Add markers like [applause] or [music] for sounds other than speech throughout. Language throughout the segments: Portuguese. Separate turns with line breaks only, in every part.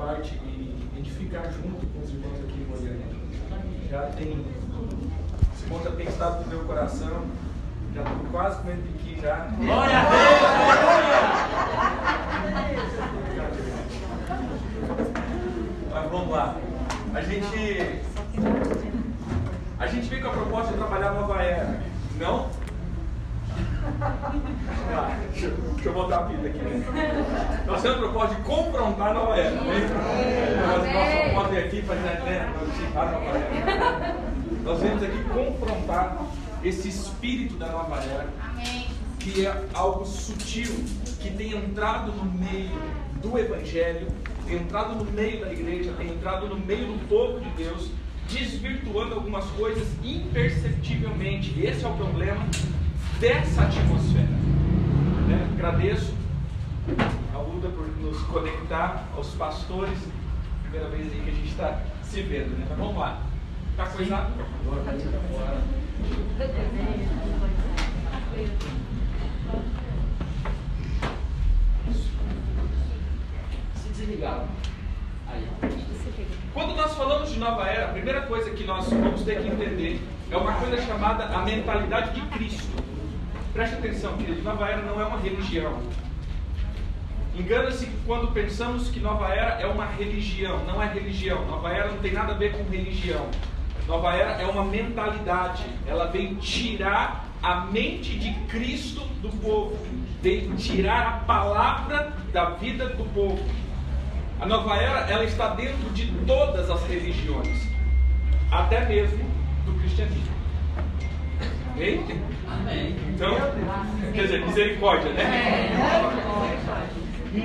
parte e edificar junto com os irmãos aqui em Goiânia. Já tem, esse ponto já tem estado no meu coração, já estou quase comendo piqui já.
Glória a Deus!
Mas vamos lá. A gente. A gente veio com a proposta de trabalhar nova era. Não? Ah, deixa, deixa eu botar a fita aqui. Né? Nós temos a proposta de confrontar a nova era. Né? Nós proposta é aqui para né. Nós viemos aqui confrontar esse espírito da nova era que é algo sutil, que tem entrado no meio do Evangelho, tem entrado no meio da igreja, tem entrado no meio do povo de Deus, desvirtuando algumas coisas imperceptivelmente. Esse é o problema dessa atmosfera. né? Agradeço ao Luda por nos conectar, aos pastores. Primeira vez aí que a gente está se vendo, né? Mas vamos lá. Tá coisado?
Se desligaram. Aí.
Quando nós falamos de nova era, a primeira coisa que nós vamos ter que entender é uma coisa chamada a mentalidade de Cristo. Preste atenção, querido, nova era não é uma religião. Engana-se quando pensamos que nova era é uma religião. Não é religião. Nova era não tem nada a ver com religião. Nova era é uma mentalidade. Ela vem tirar a mente de Cristo do povo. Vem tirar a palavra da vida do povo. A nova era, ela está dentro de todas as religiões, até mesmo do cristianismo. Ok?
Amém.
Então, quer dizer, misericórdia, né?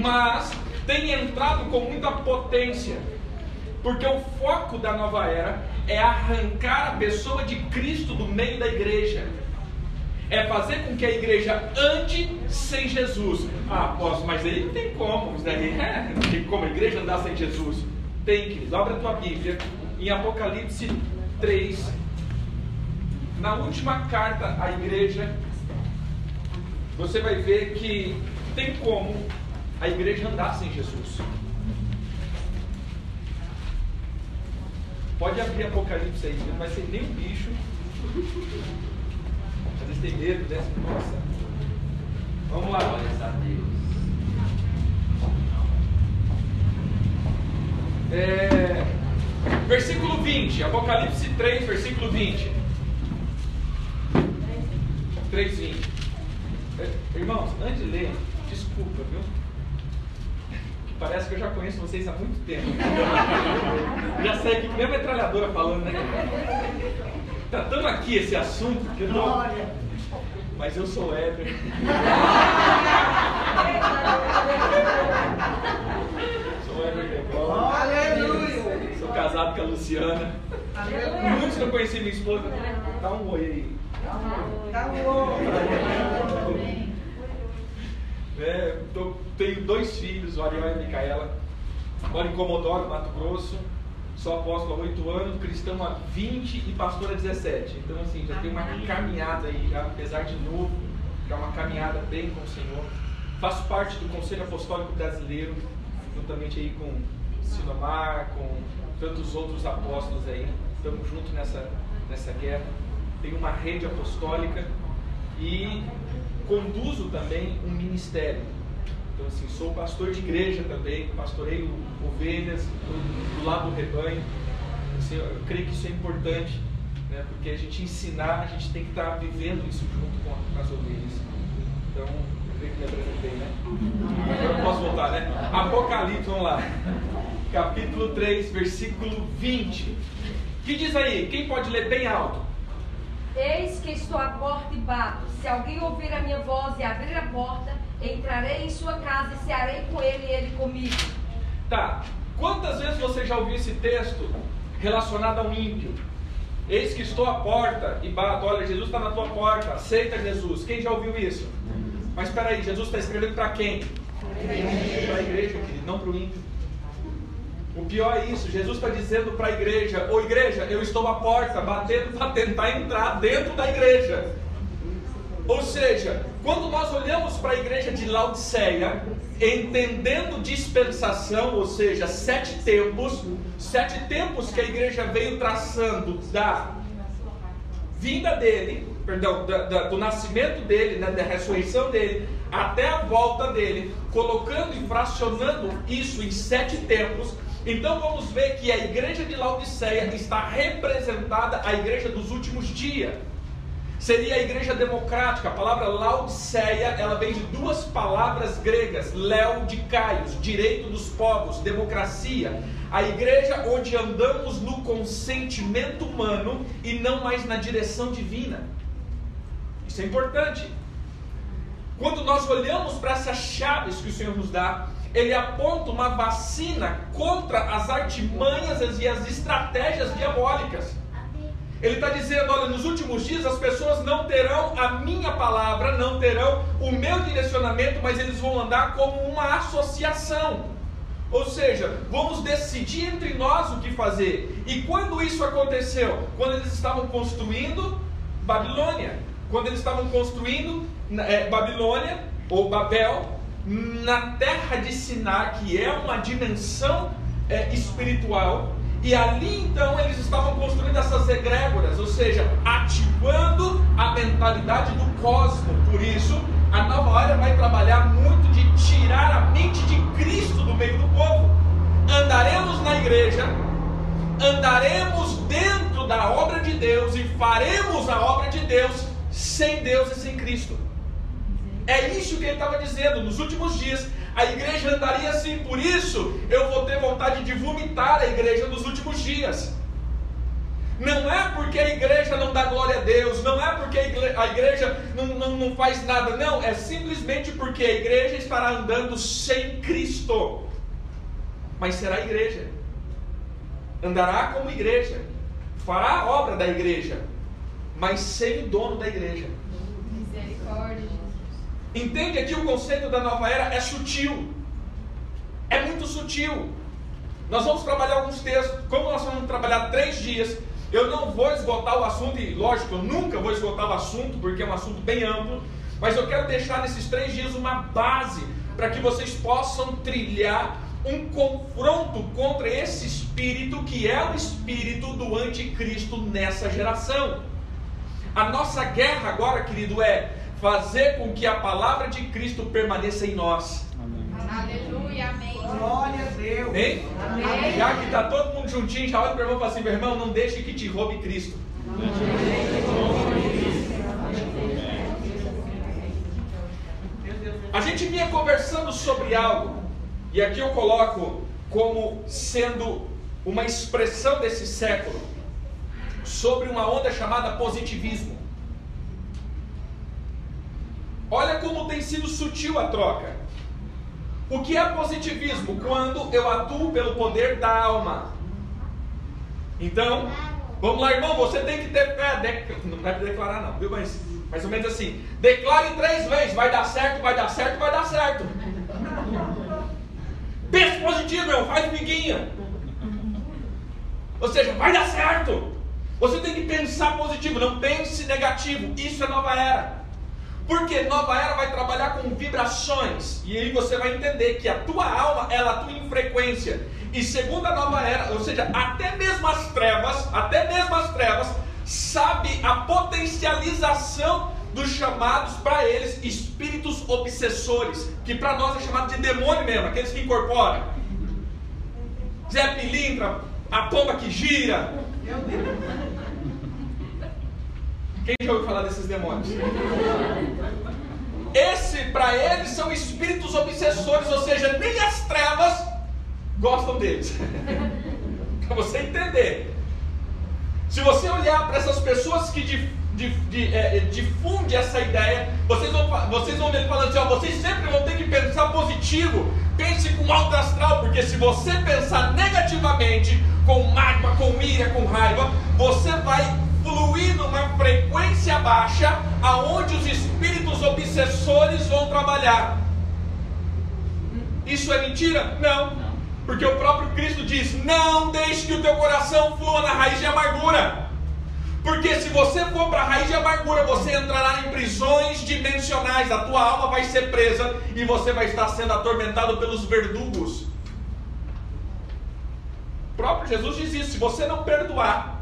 Mas tem entrado com muita potência, porque o foco da nova era é arrancar a pessoa de Cristo do meio da igreja. É fazer com que a igreja ande sem Jesus. Ah, posso, mas aí não tem como. Isso daí é, não tem como a igreja andar sem Jesus. Tem, querido. Abre a tua Bíblia em Apocalipse 3. Na última carta à igreja, você vai ver que tem como a igreja andar sem Jesus. Pode abrir Apocalipse aí, não vai ser nem um bicho. Às vezes tem medo, né? Nossa. Vamos lá.
Glória a Deus.
É, versículo 20, Apocalipse 3, versículo 20. 3, 20. É, Irmãos, antes de ler, desculpa, viu? Parece que eu já conheço vocês há muito tempo. [laughs] já sei que nem a metralhadora falando, né? Tratando aqui esse assunto, que eu não. Mas eu sou hétero. [laughs] sou hétero.
Aleluia!
Sou casado com a Luciana. Muitos não conheciam minha esposa. Dá um oi aí.
Tá.
É, tô- tenho dois filhos, o Ariel e a Micaela. Moro em Comodoro, Mato Grosso. Sou apóstolo há 8 anos, cristão há 20 e pastor há 17. Então, assim, já tem uma caminhada aí, já, apesar de novo, já uma caminhada bem com o Senhor. Faço parte do Conselho Apostólico Brasileiro, juntamente aí com Sinomar, com tantos outros apóstolos aí. Estamos juntos nessa, nessa guerra. Tenho uma rede apostólica e conduzo também um ministério. Então, assim, sou pastor de igreja também, pastoreio ovelhas do, do lado do rebanho. Assim, eu creio que isso é importante, né? porque a gente ensinar, a gente tem que estar vivendo isso junto com as ovelhas. Então, eu creio que me apresentei, né? Agora eu posso voltar, né? Apocalipse, vamos lá. Capítulo 3, versículo 20. que diz aí? Quem pode ler bem alto?
Eis que estou à porta e bato. Se alguém ouvir a minha voz e abrir a porta, entrarei em sua casa e cearei com ele e ele comigo.
Tá. Quantas vezes você já ouviu esse texto relacionado ao ímpio? Eis que estou à porta e bato. Olha, Jesus está na tua porta. Aceita Jesus. Quem já ouviu isso? Mas espera aí, Jesus está escrevendo para quem? Para a igreja, querido, não para o ímpio. O pior é isso, Jesus está dizendo para a igreja, ô igreja, eu estou à porta, batendo para tentar entrar dentro da igreja. Ou seja, Quando nós olhamos para a igreja de Laodiceia, entendendo dispensação, ou seja, sete tempos, sete tempos que a igreja veio traçando da vinda dele, perdão, da, da, do nascimento dele, né, da ressurreição dele, até a volta dele, colocando e fracionando isso em sete tempos. Então vamos ver que a igreja de Laodiceia está representada a igreja dos últimos dias seria a igreja democrática. A palavra Laodiceia, ela vem de duas palavras gregas, Léo de Caios, direito dos povos, democracia. A igreja onde andamos no consentimento humano e não mais na direção divina. Isso é importante. Quando nós olhamos para essas chaves que o Senhor nos dá, ele aponta uma vacina contra as artimanhas e as estratégias diabólicas. Ele está dizendo: olha, nos últimos dias as pessoas não terão a minha palavra, não terão o meu direcionamento, mas eles vão andar como uma associação. Ou seja, vamos decidir entre nós o que fazer. E quando isso aconteceu? Quando eles estavam construindo Babilônia. Quando eles estavam construindo é, Babilônia, ou Babel, na terra de Sinar, que é uma dimensão é, espiritual, e ali então eles estavam construindo essas egrégoras, ou seja, ativando a mentalidade do cosmo. Por isso, a nova era vai trabalhar muito de tirar a mente de Cristo do meio do povo. Andaremos na igreja, andaremos dentro da obra de Deus e faremos a obra de Deus sem Deus e sem Cristo. É isso que ele estava dizendo. Nos últimos dias, a igreja andaria assim, por isso eu vou ter vontade de vomitar a igreja nos últimos dias. Não é porque a igreja não dá glória a Deus, não é porque a igreja, a igreja não, não, não faz nada, não, é simplesmente porque a igreja estará andando sem Cristo. Mas será igreja, andará como igreja, fará a obra da igreja, mas sem o dono da igreja. Misericórdia. Entende aqui o conceito da nova era é sutil. É muito sutil. Nós vamos trabalhar alguns textos. Como nós vamos trabalhar três dias, eu não vou esgotar o assunto, e lógico, eu nunca vou esgotar o assunto, porque é um assunto bem amplo. Mas eu quero deixar nesses três dias uma base para que vocês possam trilhar um confronto contra esse espírito que é o espírito do anticristo nessa geração. A nossa guerra agora, querido, é fazer com que a palavra de Cristo permaneça em nós.
Amém. Aleluia, amém. Glória a Deus.
Amém? amém. Já que está todo mundo juntinho, já olha para o irmão e fala assim: meu irmão, não deixe que te roube Cristo. A gente vinha conversando sobre algo, e aqui eu coloco como sendo uma expressão desse século, sobre uma onda chamada positivismo. Olha como tem sido sutil a troca. O que é positivismo? Quando eu atuo pelo poder da alma. Então, vamos lá, irmão, você tem que ter fé. Não deve declarar, não, viu? Mas mais ou menos assim: declare três vezes, vai dar certo, vai dar certo, vai dar certo. Pense positivo, irmão, faz miguinha. Ou seja, vai dar certo. Você tem que pensar positivo, não pense negativo. Isso é nova era. Porque nova era vai trabalhar com vibrações. E aí você vai entender que a tua alma, ela atua em frequência. E segundo a nova era, ou seja, até mesmo as trevas, até mesmo as trevas, sabe a potencialização dos chamados para eles espíritos obsessores, que para nós é chamado de demônio mesmo, aqueles que incorporam. Zé Pilintra, a pomba que gira. Quem já ouviu falar desses demônios? Esse, para eles, são espíritos obsessores, ou seja, nem as trevas gostam deles. [laughs] para você entender. Se você olhar para essas pessoas que de, de, de, é, difundem essa ideia, vocês vão, vocês vão ver falando assim: ó, vocês sempre vão ter que pensar positivo. Pense com alto astral, porque se você pensar negativamente, com mágoa, com ira, com raiva, você vai fluir numa frequência baixa, aonde os espíritos obsessores vão trabalhar. Isso é mentira? Não. Porque o próprio Cristo diz: Não deixe que o teu coração flua na raiz de amargura. Porque se você for para a raiz de amargura, você entrará em prisões dimensionais, a tua alma vai ser presa e você vai estar sendo atormentado pelos verdugos. O próprio Jesus diz isso: se você não perdoar,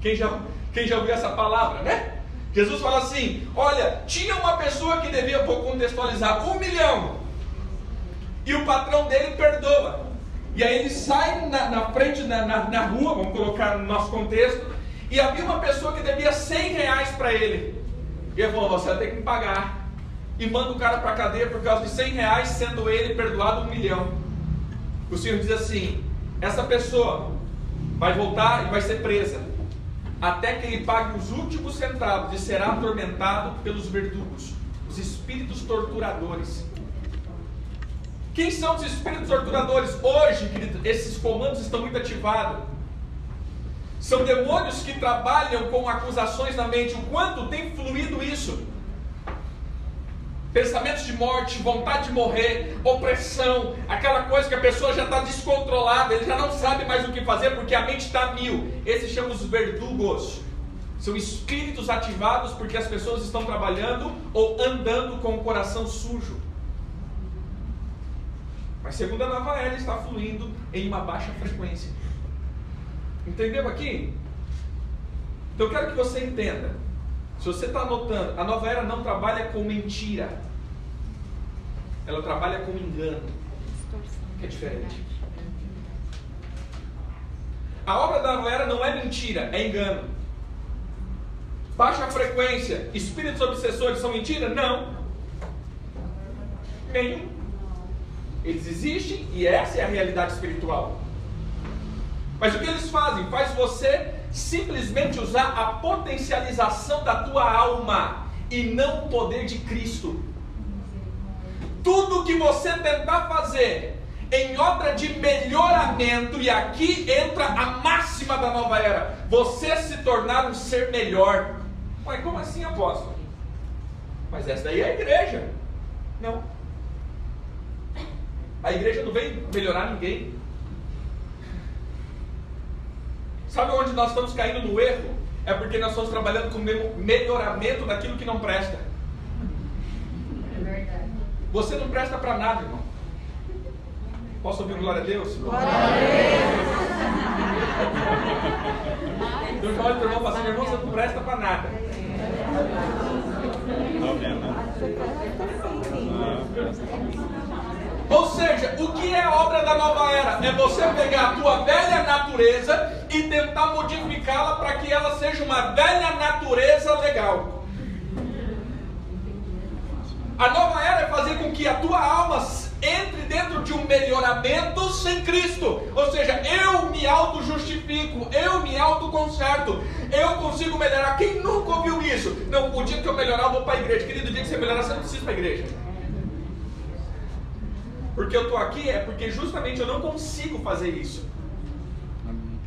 quem já, quem já ouviu essa palavra, né? Jesus fala assim: olha, tinha uma pessoa que devia, vou contextualizar, um milhão, e o patrão dele perdoa. E aí ele sai na, na frente, na, na, na rua, vamos colocar no nosso contexto, e havia uma pessoa que devia 100 reais para ele. E ele falou: Você vai ter que me pagar. E manda o cara para a cadeia por causa de 100 reais, sendo ele perdoado um milhão. O Senhor diz assim: Essa pessoa vai voltar e vai ser presa, até que ele pague os últimos centavos e será atormentado pelos verdugos, os espíritos torturadores. Quem são os espíritos torturadores? Hoje, querido, esses comandos estão muito ativados. São demônios que trabalham com acusações na mente. O quanto tem fluído isso? Pensamentos de morte, vontade de morrer, opressão, aquela coisa que a pessoa já está descontrolada, ele já não sabe mais o que fazer porque a mente está mil. Esses chamam os verdugos. São espíritos ativados porque as pessoas estão trabalhando ou andando com o coração sujo. Mas segundo a nova era, está fluindo em uma baixa frequência. Entendeu aqui? Então eu quero que você entenda. Se você está anotando, a nova era não trabalha com mentira. Ela trabalha com engano. Que é diferente. A obra da nova era não é mentira, é engano. Baixa frequência, espíritos obsessores são mentira? Não. Nenhum. Eles existem e essa é a realidade espiritual. Mas o que eles fazem? Faz você simplesmente usar a potencialização da tua alma e não o poder de Cristo. Tudo que você tentar fazer em obra de melhoramento, e aqui entra a máxima da nova era: você se tornar um ser melhor. Mas como assim, apóstolo? Mas essa daí é a igreja. Não. A igreja não vem melhorar ninguém. Sabe onde nós estamos caindo no erro? É porque nós estamos trabalhando com melhoramento daquilo que não presta.
É verdade.
Você não presta para nada, irmão. Posso ouvir glória a Deus?
Glória a Deus.
Eu já olho para o irmão e falo assim, irmão, você não presta para nada. Ou seja, o que é obra da nova era? É você pegar a tua velha natureza e tentar modificá-la para que ela seja uma velha natureza legal. A nova era é fazer com que a tua alma entre dentro de um melhoramento sem Cristo. Ou seja, eu me auto-justifico, eu me auto-conserto, eu consigo melhorar. Quem nunca ouviu isso? Não, o dia que eu melhorar, eu vou para a igreja. Querido, o dia que você melhorar, você não precisa ir para a igreja. Porque eu estou aqui é porque justamente eu não consigo fazer isso.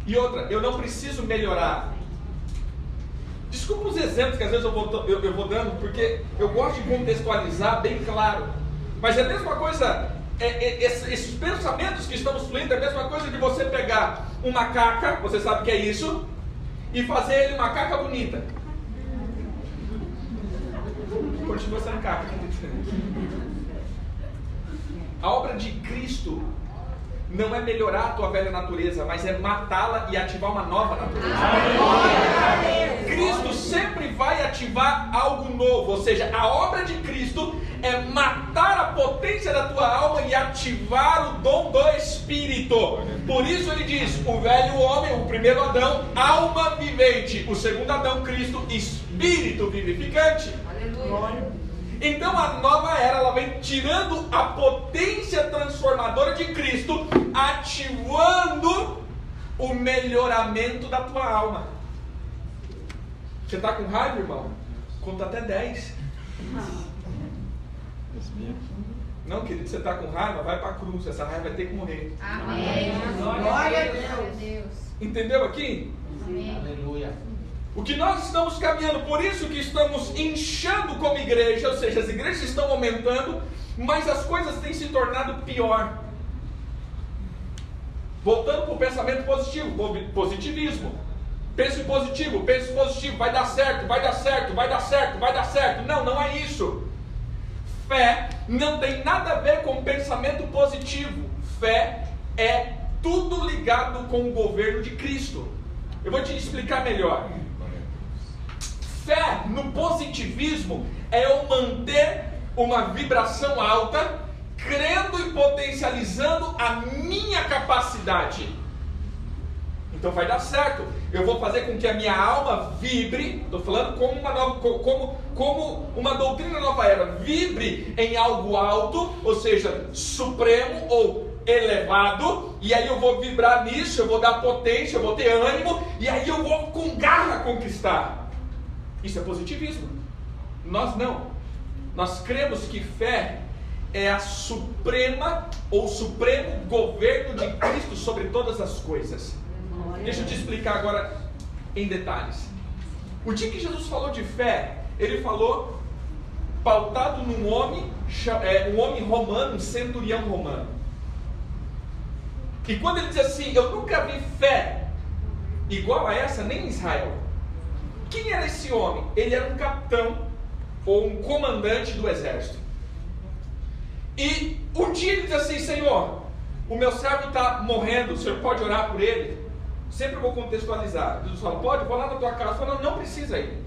E outra, eu não preciso melhorar. Desculpa os exemplos que às vezes eu vou, eu, eu vou dando, porque eu gosto de contextualizar bem claro. Mas é a mesma coisa, é, é, esses pensamentos que estamos fluindo, é a mesma coisa de você pegar uma caca, você sabe que é isso, e fazer ele uma caca bonita. Continua sendo caca. A obra de Cristo não é melhorar a tua velha natureza, mas é matá-la e ativar uma nova natureza. Cristo sempre vai ativar algo novo, ou seja, a obra de Cristo é matar a potência da tua alma e ativar o dom do Espírito. Por isso ele diz: o velho homem, o primeiro Adão, alma vivente, o segundo Adão, Cristo, espírito vivificante.
Aleluia.
Então a nova era ela vem tirando a potência transformadora de Cristo, ativando o melhoramento da tua alma. Você está com raiva, irmão? Conta até 10. Não, querido, você está com raiva? Vai para a cruz. Essa raiva vai ter que morrer.
Amém. Glória a Deus.
Entendeu aqui?
Amém.
Aleluia.
O que nós estamos caminhando, por isso que estamos inchando como igreja, ou seja, as igrejas estão aumentando, mas as coisas têm se tornado pior. Voltando para o pensamento positivo, positivismo. Pense positivo, pense positivo, vai dar certo, vai dar certo, vai dar certo, vai dar certo. Não, não é isso. Fé não tem nada a ver com pensamento positivo. Fé é tudo ligado com o governo de Cristo. Eu vou te explicar melhor. Fé no positivismo é eu manter uma vibração alta, crendo e potencializando a minha capacidade. Então vai dar certo. Eu vou fazer com que a minha alma vibre. Estou falando como uma nova, como, como uma doutrina nova era, vibre em algo alto, ou seja, supremo ou elevado. E aí eu vou vibrar nisso, eu vou dar potência, eu vou ter ânimo, e aí eu vou com garra conquistar. Isso é positivismo. Nós não. Nós cremos que fé é a suprema ou supremo governo de Cristo sobre todas as coisas. Deixa eu te explicar agora em detalhes. O dia que Jesus falou de fé, ele falou pautado num homem, é, um homem romano, um centurião romano. E quando ele diz assim, eu nunca vi fé igual a essa nem em Israel. Quem era esse homem? Ele era um capitão ou um comandante do exército. E um dia ele diz assim: Senhor, o meu servo está morrendo, o senhor pode orar por ele? Sempre vou contextualizar. Jesus fala: Pode, vou lá na tua casa. Fala: Não precisa ir.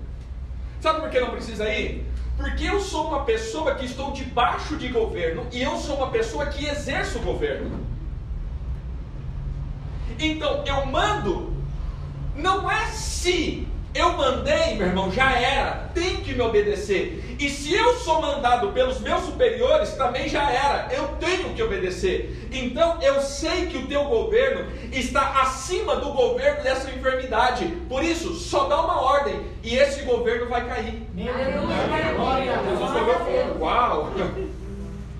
Sabe por que não precisa ir? Porque eu sou uma pessoa que estou debaixo de governo e eu sou uma pessoa que exerço o governo. Então eu mando, não é se eu mandei, meu irmão, já era, tem que me obedecer. E se eu sou mandado pelos meus superiores, também já era, eu tenho que obedecer. Então eu sei que o teu governo está acima do governo dessa enfermidade. Por isso, só dá uma ordem e esse governo vai cair. Jesus falou, uau,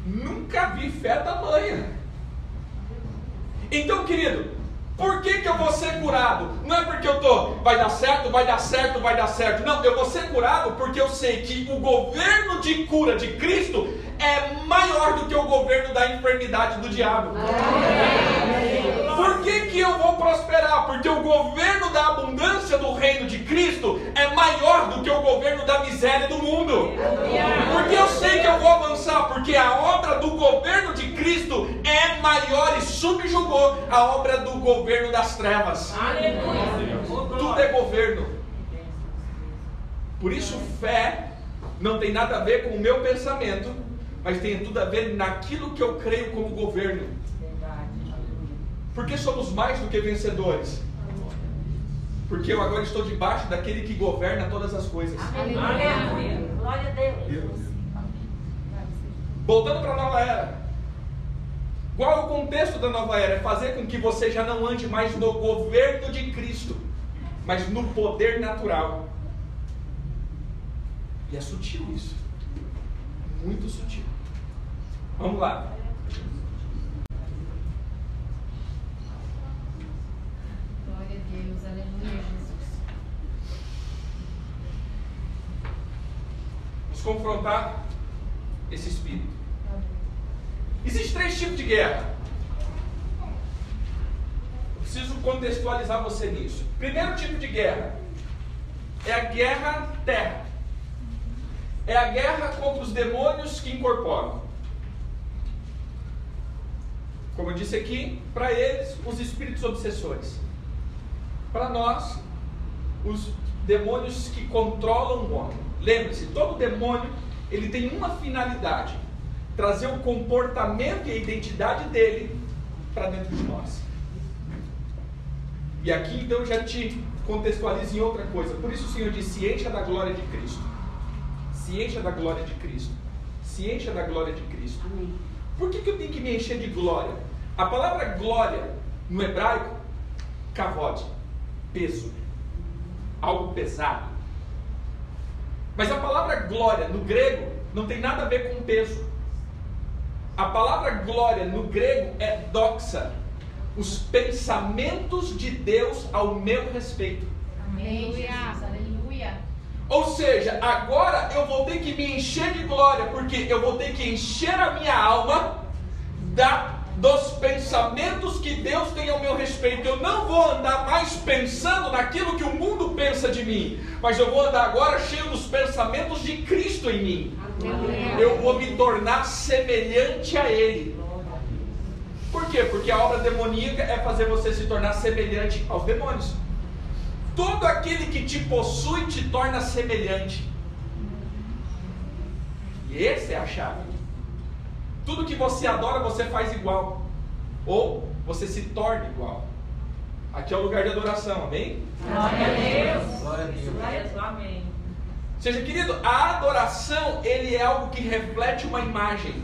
nunca vi fé tamanha. Então, querido, por que, que eu vou ser curado? Não é porque eu estou, vai dar certo, vai dar certo, vai dar certo. Não, eu vou ser curado porque eu sei que o governo de cura de Cristo é maior do que o governo da enfermidade do diabo. Que, que eu vou prosperar? Porque o governo da abundância do reino de Cristo é maior do que o governo da miséria do mundo. Porque eu sei que eu vou avançar, porque a obra do governo de Cristo é maior e subjugou a obra do governo das trevas. Tudo é governo. Por isso, fé não tem nada a ver com o meu pensamento, mas tem tudo a ver naquilo que eu creio como governo. Porque somos mais do que vencedores. Porque eu agora estou debaixo daquele que governa todas as coisas.
Aleluia. Glória a Deus.
Voltando para a nova era. Qual é o contexto da nova era? É fazer com que você já não ande mais no governo de Cristo, mas no poder natural. E é sutil isso. Muito sutil. Vamos lá.
Glória a Deus. Aleluia, Jesus.
Vamos confrontar esse espírito. Existem três tipos de guerra. Eu preciso contextualizar você nisso. Primeiro tipo de guerra é a guerra terra. É a guerra contra os demônios que incorporam. Como eu disse aqui, para eles, os espíritos obsessores. Para nós, os demônios que controlam o homem. Lembre-se, todo demônio ele tem uma finalidade: trazer o comportamento e a identidade dele para dentro de nós. E aqui então já te contextualizo em outra coisa. Por isso o Senhor diz: se encha da glória de Cristo. Se encha da glória de Cristo. Se encha da glória de Cristo. Por que, que eu tenho que me encher de glória? A palavra glória no hebraico, kavod, peso, algo pesado. Mas a palavra glória no grego não tem nada a ver com peso. A palavra glória no grego é doxa, os pensamentos de Deus ao meu respeito.
Amém, Jesus. Aleluia.
Ou seja, agora eu vou ter que me encher de glória, porque eu vou ter que encher a minha alma da dos pensamentos que Deus tem ao meu respeito. Eu não vou andar mais pensando naquilo que o mundo pensa de mim, mas eu vou andar agora cheio dos pensamentos de Cristo em mim. Eu vou me tornar semelhante a Ele. Por quê? Porque a obra demoníaca é fazer você se tornar semelhante aos demônios. Todo aquele que te possui te torna semelhante. E essa é a chave. Tudo que você adora, você faz igual. Ou você se torna igual. Aqui é o lugar de adoração, amém?
Glória a Deus.
Glória a Deus.
Glória a Deus. Amém.
Ou seja, querido, a adoração, ele é algo que reflete uma imagem.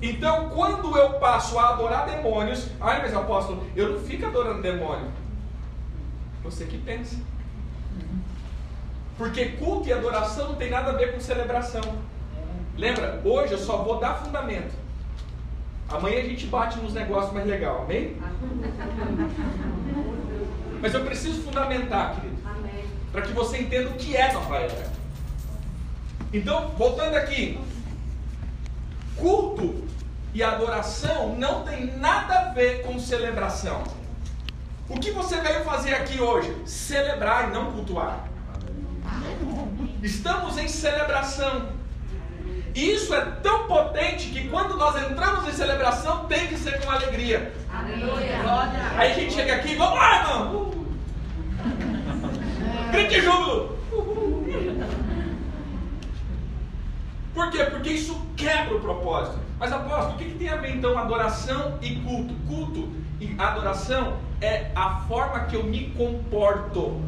Então, quando eu passo a adorar demônios, ai, mas apóstolo, eu não fico adorando demônio. Você que pensa. Porque culto e adoração não tem nada a ver com celebração. Lembra? Hoje eu só vou dar fundamento. Amanhã a gente bate nos negócios mais legal, amém? Mas eu preciso fundamentar, querido. Para que você entenda o que é nova era. Então, voltando aqui. Culto e adoração não tem nada a ver com celebração. O que você veio fazer aqui hoje? Celebrar e não cultuar. Estamos em celebração. E isso é tão potente que quando nós entramos em celebração tem que ser com alegria.
Aleluia.
Aí a gente chega aqui, vamos lá, irmão! [laughs] Grande júbilo! Por quê? Porque isso quebra o propósito. Mas apóstolo, o que, que tem a ver então adoração e culto? Culto e adoração é a forma que eu me comporto.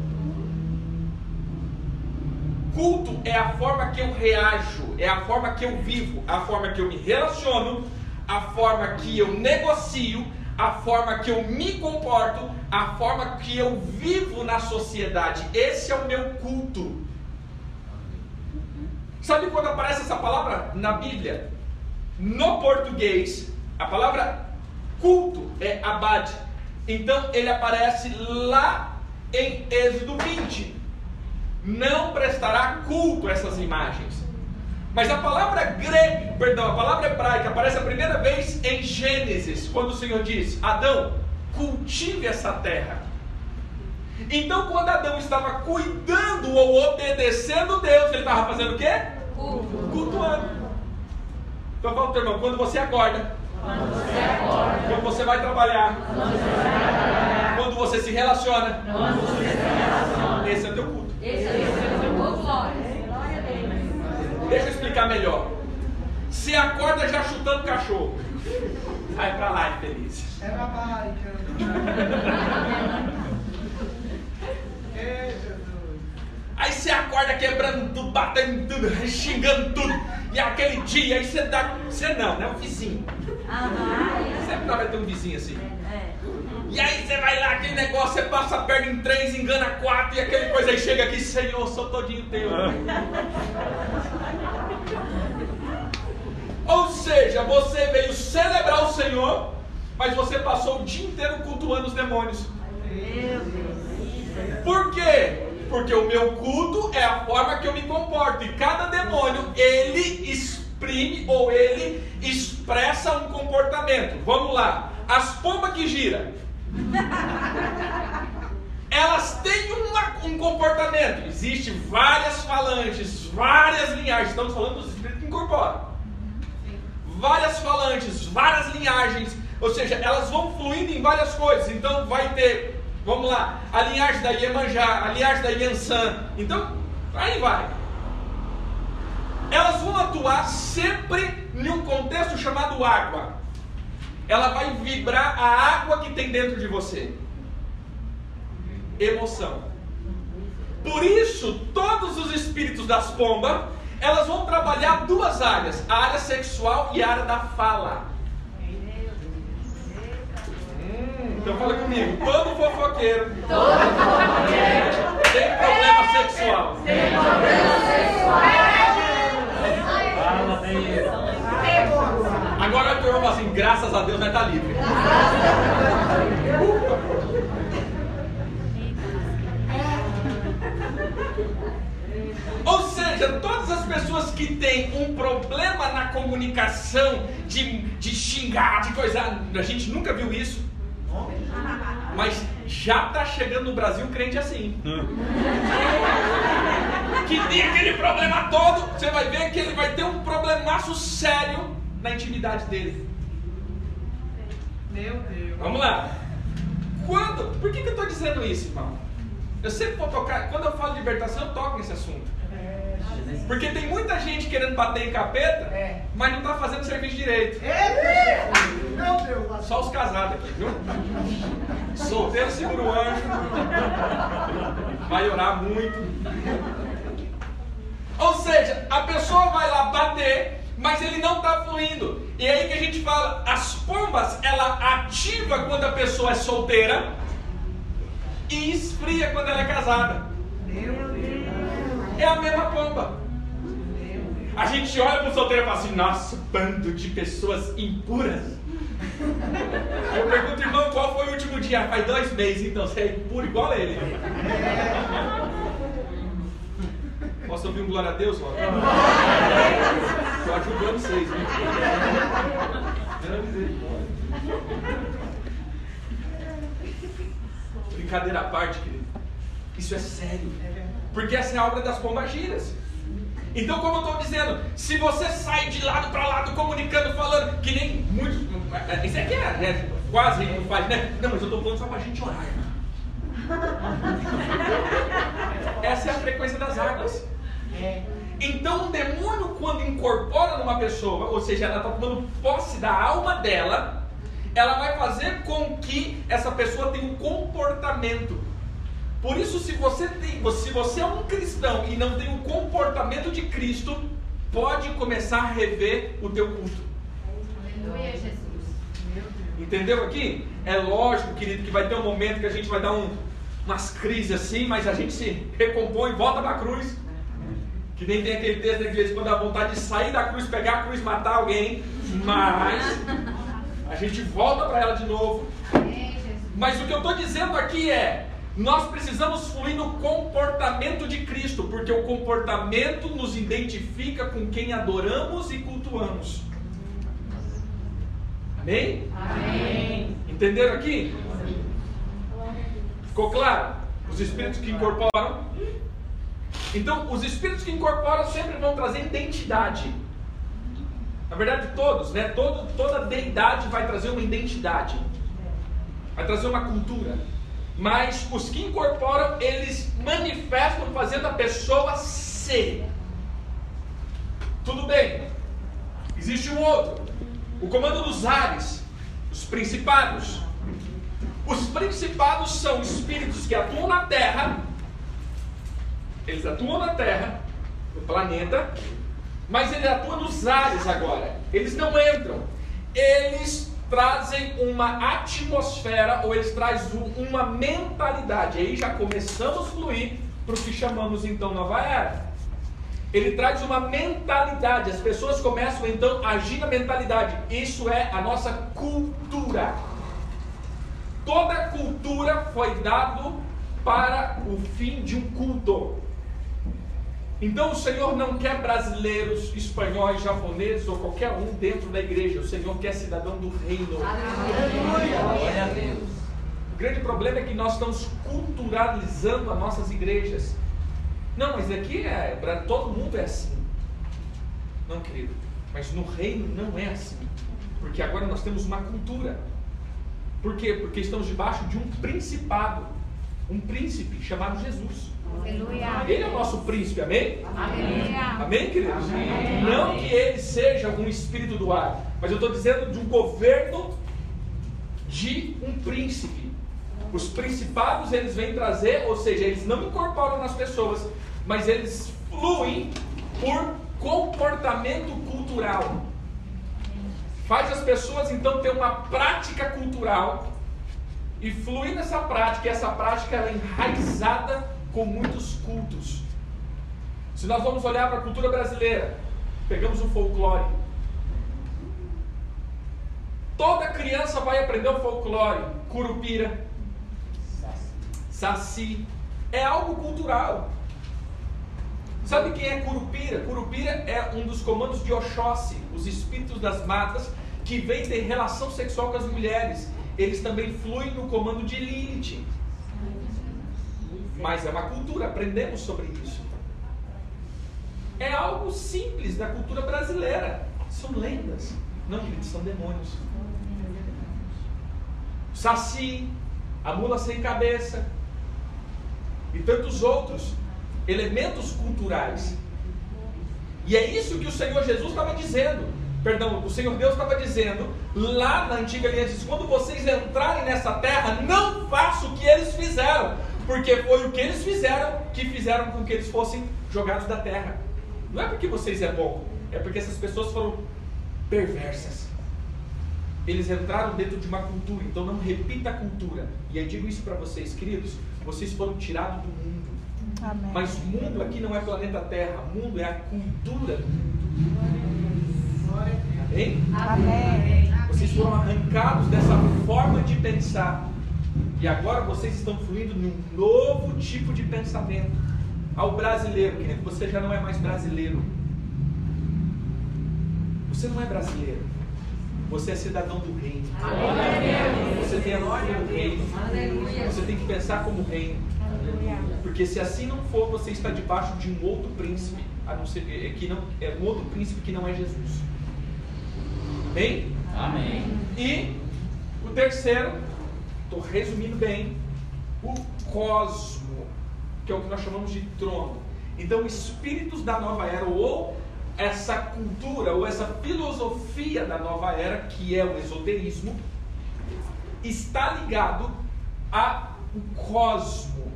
Culto é a forma que eu reajo, é a forma que eu vivo, a forma que eu me relaciono, a forma que eu negocio, a forma que eu me comporto, a forma que eu vivo na sociedade. Esse é o meu culto. Sabe quando aparece essa palavra na Bíblia? No português, a palavra culto é abade. Então ele aparece lá em Êxodo 20. Não prestará culto a essas imagens. Mas a palavra grega, perdão, a palavra hebraica aparece a primeira vez em Gênesis, quando o Senhor diz: Adão, cultive essa terra. Então, quando Adão estava cuidando ou obedecendo Deus, ele estava fazendo o quê?
Culto.
Cultuando. Então, fala teu irmão: quando você acorda,
Quando você acorda.
quando você vai trabalhar,
Quando você vai trabalhar.
quando você se relaciona,
Quando você se relaciona.
esse é o teu culto.
Esse é o seu culto. Glória. Glória a Deus.
Deixa eu explicar melhor. Você acorda já chutando cachorro. Vai pra lá, infeliz.
É. É. [laughs]
Aí você acorda quebrando tudo, batendo tudo, xingando tudo. E aquele dia, aí você dá. Você não, né? O vizinho. Sempre vai ter um vizinho assim. E aí você vai lá, aquele negócio, você passa a perna em três, engana quatro, e aquele coisa aí chega aqui, Senhor, sou todinho teu. [laughs] Ou seja, você veio celebrar o Senhor, mas você passou o dia inteiro cultuando os demônios. Por quê? Porque o meu culto é a forma que eu me comporto. E cada demônio, ele exprime ou ele expressa um comportamento. Vamos lá. As pombas que giram. [laughs] Elas têm uma- um comportamento. Existem várias falanges, várias linhagens. Estamos falando dos espíritos que incorporam. Várias falanges, várias linhagens. Ou seja, elas vão fluindo em várias coisas. Então vai ter, vamos lá, a linhagem da Iemanjá, a linhagem da Yansan. Então, aí vai. Elas vão atuar sempre em um contexto chamado água. Ela vai vibrar a água que tem dentro de você. Emoção. Por isso, todos os espíritos das pombas, elas vão trabalhar duas áreas: a área sexual e a área da fala. Hum, então fala comigo. Todo fofoqueiro tem problema sexual.
Fala, Deus.
Agora eu falo assim, graças a Deus vai estar livre. Ou seja, todas as pessoas que têm um problema na comunicação, de, de xingar, de coisa. A gente nunca viu isso. Mas já está chegando no Brasil crente assim. que tem aquele problema todo, você vai ver que ele vai ter um problemaço sério na intimidade dele.
Meu Deus.
Vamos lá. Quando? Por que, que eu estou dizendo isso, irmão? Eu sempre vou tocar, quando eu falo de libertação, eu toco nesse assunto. Porque tem muita gente querendo bater em capeta,
É.
mas não está fazendo serviço direito.
Meu Deus.
Só os casados aqui, viu? Solteiro segura o anjo. Vai orar muito. Ou seja, a pessoa vai lá bater, mas ele não está fluindo. E aí que a gente fala, as pombas, ela ativa quando a pessoa é solteira e esfria quando ela é casada. É a mesma pomba. A gente olha para o solteiro e fala assim, nossa, bando de pessoas impuras. Eu pergunto, irmão, qual foi o último dia? Faz dois meses, então você é impuro igual a ele. Posso ouvir um glória a Deus, Laura? Estou ajudando vocês, né? Brincadeira à parte, querido. Isso é sério. Porque essa é a obra das pombagiras. Então, como eu estou dizendo, se você sai de lado para lado comunicando, falando, que nem muitos. Isso aqui é, né, quase não faz, né? Não, mas eu estou falando só para a gente orar. Essa é a frequência das águas. Então, o demônio, quando incorpora numa pessoa, ou seja, ela está tomando posse da alma dela, ela vai fazer com que essa pessoa tenha um comportamento. Por isso, se você, tem, se você é um cristão e não tem o comportamento de Cristo, pode começar a rever o teu culto.
Aleluia, Jesus.
Entendeu aqui? É lógico, querido, que vai ter um momento que a gente vai dar um, umas crises assim, mas a gente se recompõe e volta para a cruz. Que nem tem aquele texto da igreja quando dá vontade de sair da cruz, pegar a cruz, matar alguém, mas a gente volta para ela de novo. Mas o que eu estou dizendo aqui é: nós precisamos fluir no comportamento de Cristo, porque o comportamento nos identifica com quem adoramos e cultuamos. Amém?
Amém.
Entenderam aqui? Ficou claro? Os espíritos que incorporam. Então, os espíritos que incorporam sempre vão trazer identidade. Na verdade, todos, né? Todo, toda deidade vai trazer uma identidade, vai trazer uma cultura. Mas os que incorporam, eles manifestam fazendo a pessoa ser. Tudo bem. Existe um outro. O comando dos ares, os principados. Os principados são espíritos que atuam na Terra. Eles atuam na Terra, no planeta, mas eles atuam nos ares agora. Eles não entram. Eles trazem uma atmosfera ou eles trazem um- uma mentalidade. Aí já começamos a fluir para o que chamamos então nova era. Ele traz uma mentalidade. As pessoas começam então a agir na mentalidade. Isso é a nossa cultura. Toda cultura foi dado para o fim de um culto. Então o Senhor não quer brasileiros, espanhóis, japoneses ou qualquer um dentro da igreja. O Senhor quer cidadão do reino.
Glória a Deus.
O grande problema é que nós estamos culturalizando as nossas igrejas. Não, mas aqui é, para todo mundo é assim. Não, querido. Mas no reino não é assim. Porque agora nós temos uma cultura. Por quê? Porque estamos debaixo de um principado. Um príncipe chamado Jesus.
Aleluia.
Ele é o nosso príncipe, amém?
Aleluia.
Amém, queridos? Não que ele seja um espírito do ar, mas eu estou dizendo de um governo de um príncipe. Os principados eles vêm trazer, ou seja, eles não incorporam nas pessoas, mas eles fluem por comportamento cultural. Faz as pessoas então ter uma prática cultural e fluir nessa prática, e essa prática é enraizada com muitos cultos. Se nós vamos olhar para a cultura brasileira, pegamos o folclore. Toda criança vai aprender o folclore. Curupira, Saci. É algo cultural. Sabe quem é Curupira? Curupira é um dos comandos de Oxóssi, os espíritos das matas, que vem ter relação sexual com as mulheres. Eles também fluem no comando de Lilith. Mas é uma cultura, aprendemos sobre isso. É algo simples da cultura brasileira. São lendas. Não, gente, são demônios. Saci, a mula sem cabeça e tantos outros elementos culturais. E é isso que o Senhor Jesus estava dizendo. Perdão, o Senhor Deus estava dizendo lá na antiga aliança: quando vocês entrarem nessa terra, não façam o que eles fizeram, porque foi o que eles fizeram que fizeram com que eles fossem jogados da terra. Não é porque vocês é bom, é porque essas pessoas foram perversas. Eles entraram dentro de uma cultura, então não repita a cultura. E eu digo isso para vocês, queridos: vocês foram tirados do mundo.
Amém.
Mas mundo aqui não é planeta Terra, mundo é a cultura do mundo. Amém?
Amém.
Vocês foram arrancados dessa forma de pensar. E agora vocês estão fluindo num novo tipo de pensamento. Ao brasileiro, querido, você já não é mais brasileiro. Você não é brasileiro. Você é cidadão do reino. Você tem a nome do reino.
Aleluia.
Você tem que pensar como reino. Porque se assim não for, você está debaixo de um outro príncipe, a não ser é que não é um outro príncipe que não é Jesus. Bem?
Amém.
E o terceiro, estou resumindo bem, o cosmo, que é o que nós chamamos de trono. Então, espíritos da nova era, ou essa cultura, ou essa filosofia da nova era, que é o esoterismo, está ligado ao cosmo.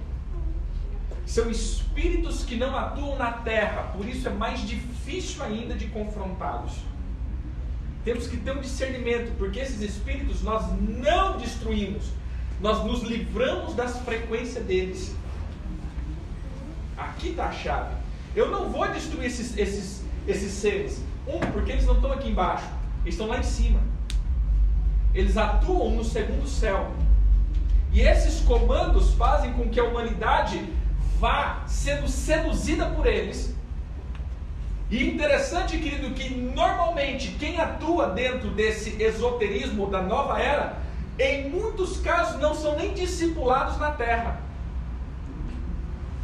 São espíritos que não atuam na terra, por isso é mais difícil ainda de confrontá-los. Temos que ter um discernimento, porque esses espíritos nós não destruímos, nós nos livramos das frequências deles. Aqui está a chave. Eu não vou destruir esses, esses, esses seres. Um, porque eles não estão aqui embaixo, eles estão lá em cima. Eles atuam no segundo céu. E esses comandos fazem com que a humanidade vá sendo seduzida por eles. E interessante, querido, que normalmente quem atua dentro desse esoterismo da nova era, em muitos casos não são nem discipulados na terra.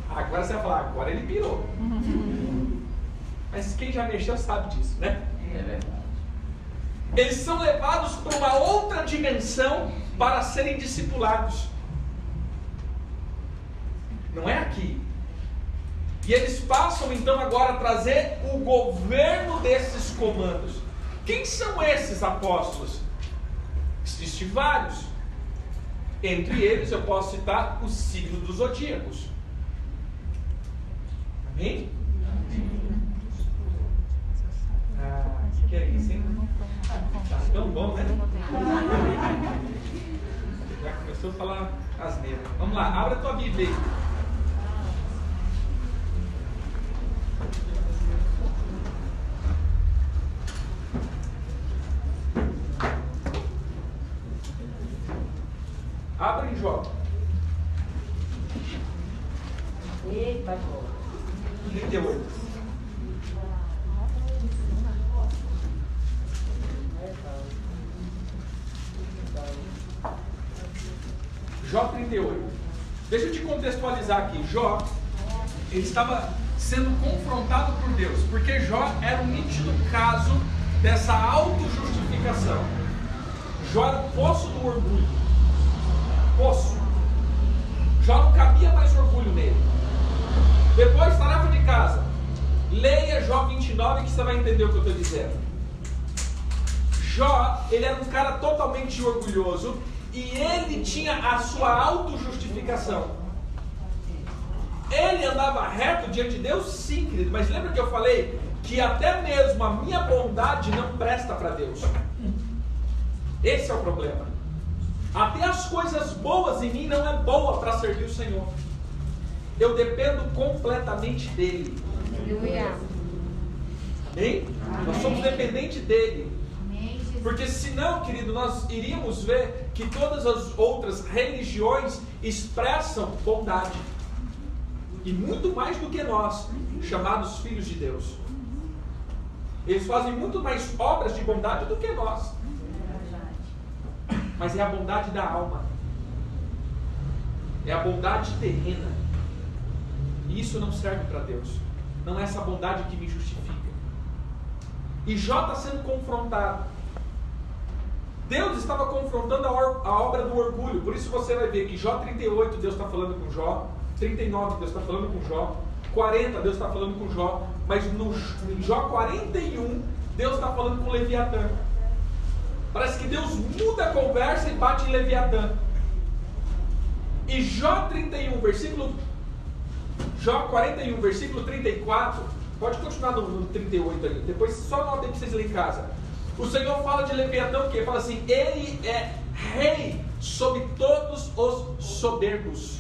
Agora você vai falar, agora ele pirou. [laughs] Mas quem já mexeu sabe disso, né?
É verdade.
Eles são levados para uma outra dimensão para serem discipulados. Não é aqui. E eles passam então agora a trazer o governo desses comandos. Quem são esses apóstolos? Existem vários. Entre eles eu posso citar o signo dos zodíacos. Amém? Ah, que é isso, hein? Tá tão bom, né? Já começou a falar asneira. Vamos lá, abra a tua Bíblia aí. Abra em Jó.
Eita, pô.
38. Jó 38. Deixa eu te contextualizar aqui. Jó, ele estava sendo confrontado por Deus, porque Jó era um nítido caso dessa autojustificação. Jó era o poço do orgulho. Poço. Jó não cabia mais orgulho nele. Depois, tarefa de casa. Leia Jó 29 que você vai entender o que eu estou dizendo. Jó, ele era um cara totalmente orgulhoso e ele tinha a sua autojustificação. Ele andava reto diante de Deus, sim, querido, mas lembra que eu falei que até mesmo a minha bondade não presta para Deus. Esse é o problema. Até as coisas boas em mim não é boa para servir o Senhor. Eu dependo completamente dele.
Aleluia.
Amém? Nós somos dependentes dele.
Amém.
Porque senão, querido, nós iríamos ver que todas as outras religiões expressam bondade. e muito mais do que nós, chamados filhos de Deus. Eles fazem muito mais obras de bondade do que nós. Mas é a bondade da alma. É a bondade terrena. E isso não serve para Deus. Não é essa bondade que me justifica. E Jó está sendo confrontado. Deus estava confrontando a, a, obra do orgulho. Por isso você vai ver que Jó 38, Deus está falando com Jó. 39, Deus está falando com Jó. 40, Deus está falando com Jó. Mas no, em Jó 41, Deus está falando com Leviatã. Parece que Deus muda a conversa e bate em Leviatã. E Jó 31, versículo. Jó 41, versículo 34. Pode continuar no, no 38 aí. Depois só aí para vocês lerem em casa. O Senhor fala de Leviatã o quê? Fala assim: Ele é rei sobre todos os soberbos.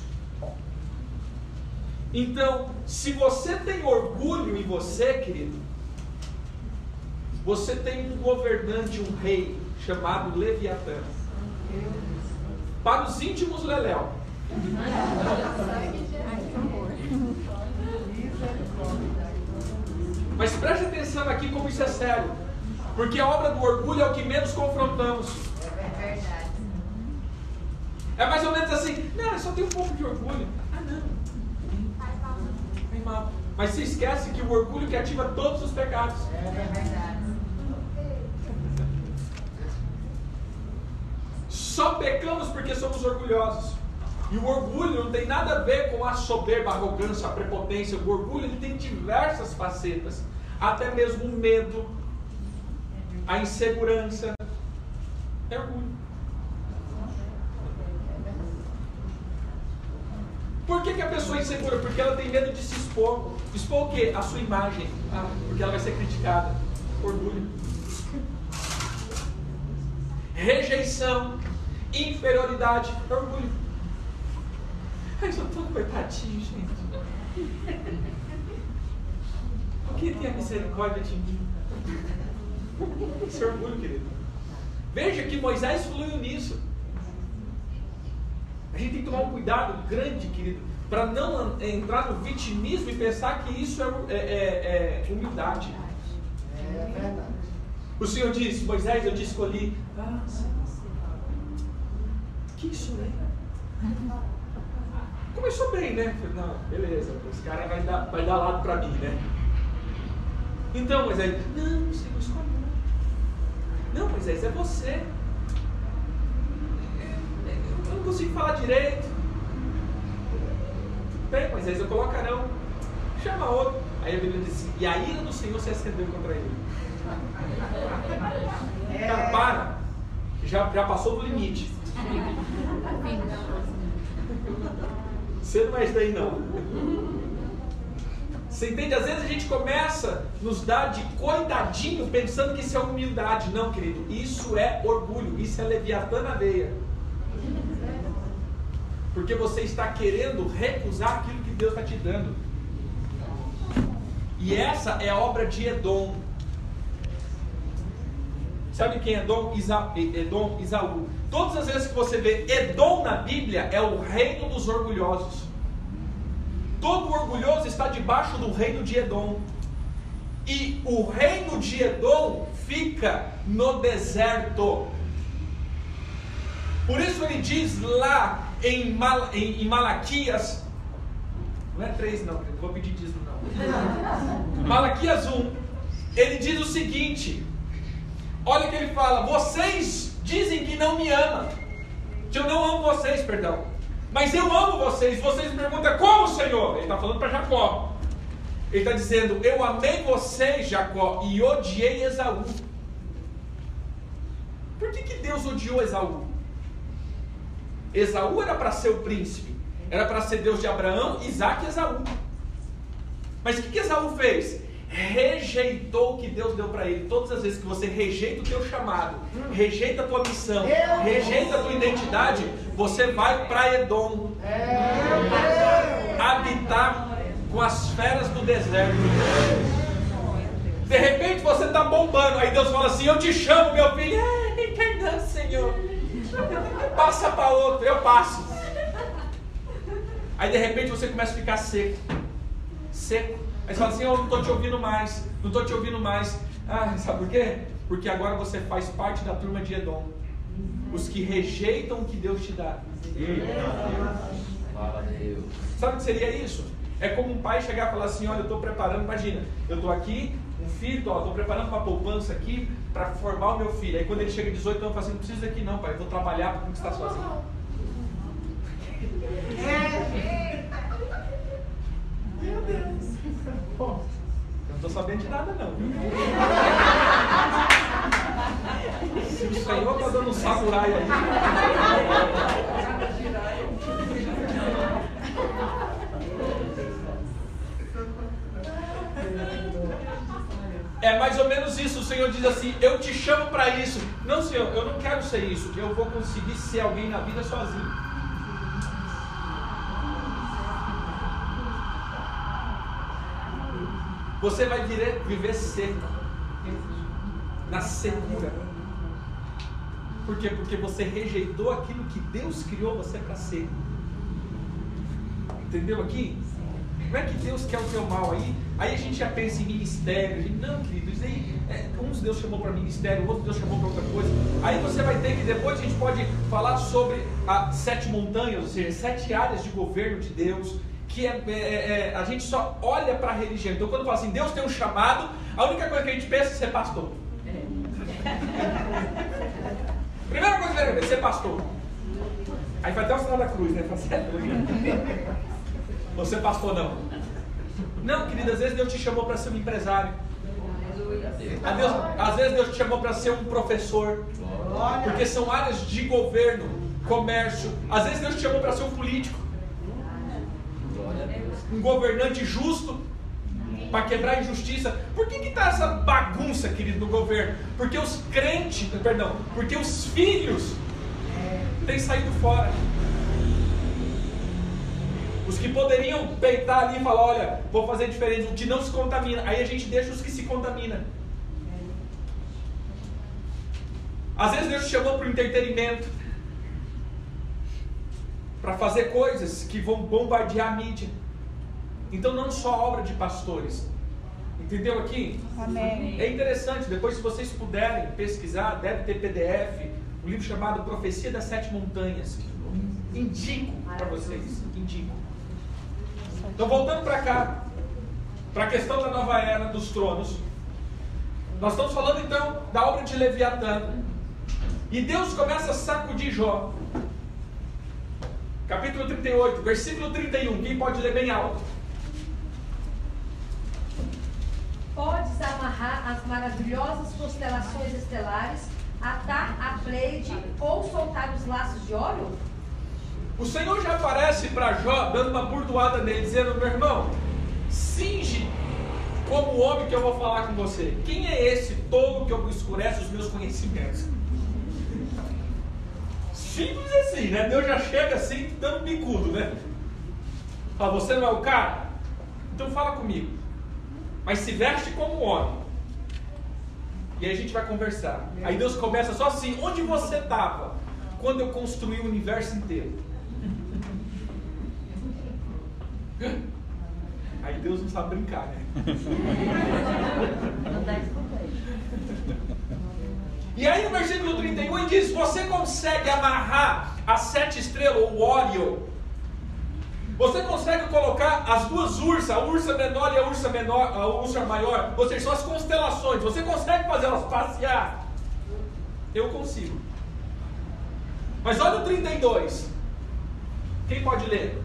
Então, se você tem orgulho em você, querido, você tem um governante, um rei, chamado Leviatã. Para os íntimos, Leléu. Mas preste atenção aqui como isso é sério. Porque a obra do orgulho é o que menos confrontamos.
É verdade.
É mais ou menos assim, não, eu só tenho um pouco de orgulho. Ah não. Tem mal. Mas se esquece que o orgulho que ativa todos os pecados.
É verdade.
Só pecamos porque somos orgulhosos. E o orgulho não tem nada a ver com a soberba, a arrogância, a prepotência. O orgulho ele tem diversas facetas. Até mesmo o medo, a insegurança. É orgulho. Por que, que a pessoa é insegura? Porque ela tem medo de se expor. Expor o quê? A sua imagem. Ah, porque ela vai ser criticada. Orgulho. Rejeição. Inferioridade. Orgulho. Ai, eu tô coitadinho, gente. Por que tem a misericórdia de mim? Esse orgulho, querido. Veja que Moisés fluiu nisso. A gente tem que tomar um cuidado grande, querido, para não entrar no vitimismo e pensar que isso é, é, é, é humildade.
É verdade.
O Senhor disse, Moisés, eu te escolhi. Ah, que isso é? [laughs] Começou bem, né? Não, beleza, esse cara vai dar, vai dar lado para mim, né? Então, Moisés, não, o Senhor escolheu. Não, Moisés, é você. Eu não consigo falar direito. Bem, Moisés, eu coloco não. Chama outro. Aí a Bíblia diz assim, e a ira do Senhor se acendeu contra ele. [laughs] Cara, para. Já, já passou do limite. Você não é isso daí não. Você entende? Às vezes a gente começa nos dar de coitadinho pensando que isso é humildade. Não, querido. Isso é orgulho. Isso é leviatã na veia. Porque você está querendo recusar aquilo que Deus está te dando. E essa é a obra de Edom. Sabe quem é Edom? Isa, Edom, Isaú. Todas as vezes que você vê Edom na Bíblia, é o reino dos orgulhosos. Todo orgulhoso está debaixo do reino de Edom. E o reino de Edom fica no deserto. Por isso ele diz lá em, Mal, em, em Malaquias, não é 3 não, não vou pedir dízimo não. [laughs] Malaquias 1, ele diz o seguinte: olha o que ele fala, vocês dizem que não me amam, que eu não amo vocês, perdão, mas eu amo vocês. Vocês me perguntam como, Senhor? Ele está falando para Jacó. Ele está dizendo: Eu amei vocês, Jacó, e odiei Esaú. Por que, que Deus odiou Esaú? Esaú era para ser o príncipe, era para ser Deus de Abraão, Isaac e Esaú. Mas o que, que Esaú fez? Rejeitou o que Deus deu para ele. Todas as vezes que você rejeita o teu chamado, rejeita a tua missão, rejeita a tua identidade, você vai para Edom habitar com as feras do deserto. De repente você está bombando, aí Deus fala assim: Eu te chamo, meu filho. É, perdão, Senhor. Passa para outro, eu passo. Aí de repente você começa a ficar seco. Seco. Aí você fala assim, eu não estou te ouvindo mais, não estou te ouvindo mais. Ah, sabe por quê? Porque agora você faz parte da turma de Edom. Os que rejeitam o que Deus te dá.
Fala Deus.
Sabe o que seria isso? É como um pai chegar e falar assim, olha, eu estou preparando, imagina, eu estou aqui, um filho, estou preparando uma poupança aqui para formar o meu filho. Aí quando ele chega a 18 anos, eu falo assim, não precisa daqui não, pai, eu vou trabalhar para conquistar sozinho. Meu Deus. Bom, eu não estou sabendo de nada não. Se o Senhor está dando um samurai aí. É mais ou menos isso. O Senhor diz assim: Eu te chamo para isso. Não, Senhor, eu não quero ser isso. Eu vou conseguir ser alguém na vida sozinho. Você vai viver, viver seco, na secura. Por quê? Porque você rejeitou aquilo que Deus criou você para ser. Entendeu aqui? Não é que Deus quer o teu mal aí. Aí a gente já pensa em ministério. Gente, não, querido, isso aí, é, uns Deus chamou para ministério, outros Deus chamou para outra coisa. Aí você vai ter que depois a gente pode falar sobre as sete montanhas, ou seja, sete áreas de governo de Deus. Que é, é, é a gente só olha para a religião. Então quando fala assim, Deus tem um chamado, a única coisa que a gente pensa é ser pastor. Primeira coisa que ele vai ser pastor. Aí vai até o sinal da cruz, né? Fala? Você pastor não. Não, querido, às vezes Deus te chamou para ser um empresário. Deus, às vezes Deus te chamou para ser um professor. Porque são áreas de governo, comércio. Às vezes Deus te chamou para ser um político. Um governante justo. Para quebrar a injustiça. Por que está essa bagunça, querido, no governo? Porque os crentes, perdão, porque os filhos têm saído fora. Os que poderiam peitar ali e falar, olha, vou fazer diferente, o que não se contamina. Aí a gente deixa os que se contaminam. Às vezes Deus te chamou para o entretenimento. Para fazer coisas que vão bombardear a mídia. Então não só obra de pastores. Entendeu aqui?
Amém.
É interessante, depois se vocês puderem pesquisar, deve ter PDF, um livro chamado Profecia das Sete Montanhas. Indico para vocês. Indico. Então, voltando para cá, para a questão da nova era dos tronos, nós estamos falando então da obra de Leviatã. E Deus começa a sacudir Jó. Capítulo 38, versículo 31. Quem pode ler bem alto?
Podes amarrar as maravilhosas constelações estelares, atar a Pleiade ou soltar os laços de ouro?
O Senhor já aparece para Jó, dando uma burdoada nele, dizendo: Meu irmão, singe como o homem que eu vou falar com você. Quem é esse tolo que obscurece os meus conhecimentos? Simples assim, né? Deus já chega assim, dando bicudo, né? Fala, você não é o cara? Então fala comigo. Mas se veste como homem. E aí a gente vai conversar. Aí Deus começa só assim: onde você estava quando eu construí o universo inteiro? [laughs] Aí Deus não sabe brincar, né? E aí no versículo 31 ele diz: Você consegue amarrar as sete estrelas, ou Orion? Você consegue colocar as duas ursas, a ursa menor e a ursa, menor, a ursa maior, ou seja, são as constelações. Você consegue fazer elas passear? Eu consigo. Mas olha o 32. Quem pode ler?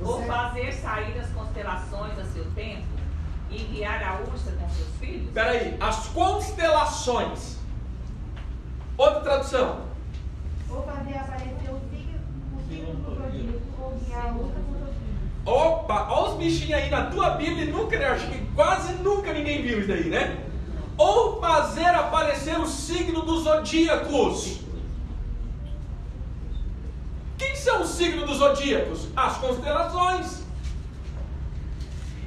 Ou fazer sair as constelações a seu tempo e guiar a ursa com seus filhos?
Espera aí, as constelações. Outra tradução.
Ou fazer aparecer
Opa, olha os bichinhos aí na tua Bíblia, nunca, né? acho que quase nunca ninguém viu isso daí, né? Ou fazer aparecer o signo dos zodíacos. Quem são os signos dos zodíacos? As constelações.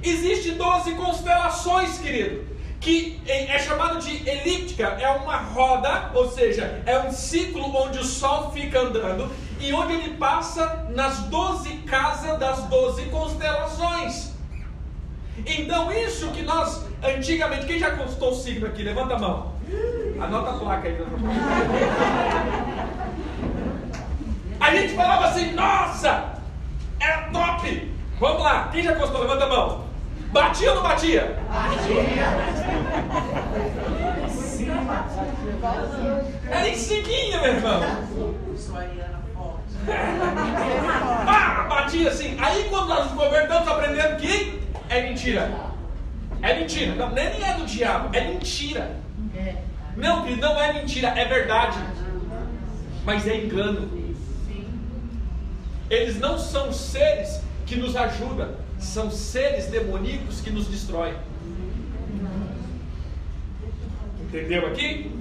Existem 12 constelações, querido. que é chamado de elíptica, é uma roda, ou seja, é um ciclo onde o Sol fica andando e onde ele passa nas 12 casas das 12 constelações. Então, isso que nós antigamente, quem já consultou o signo aqui? Levanta a mão. Anota a placa aí. A gente falava assim, nossa, era top. Vamos lá, quem já consultou? Levanta a mão. Batia ou não batia? Batia. Era em cima, meu irmão. Ah, batia assim. Aí quando nós governamos aprendendo que é mentira. É mentira. Não, nem é do diabo, é mentira. Não, que não é mentira, é verdade. Mas é engano. Eles não são seres que nos ajudam, são seres demoníacos que nos destroem. Entendeu aqui?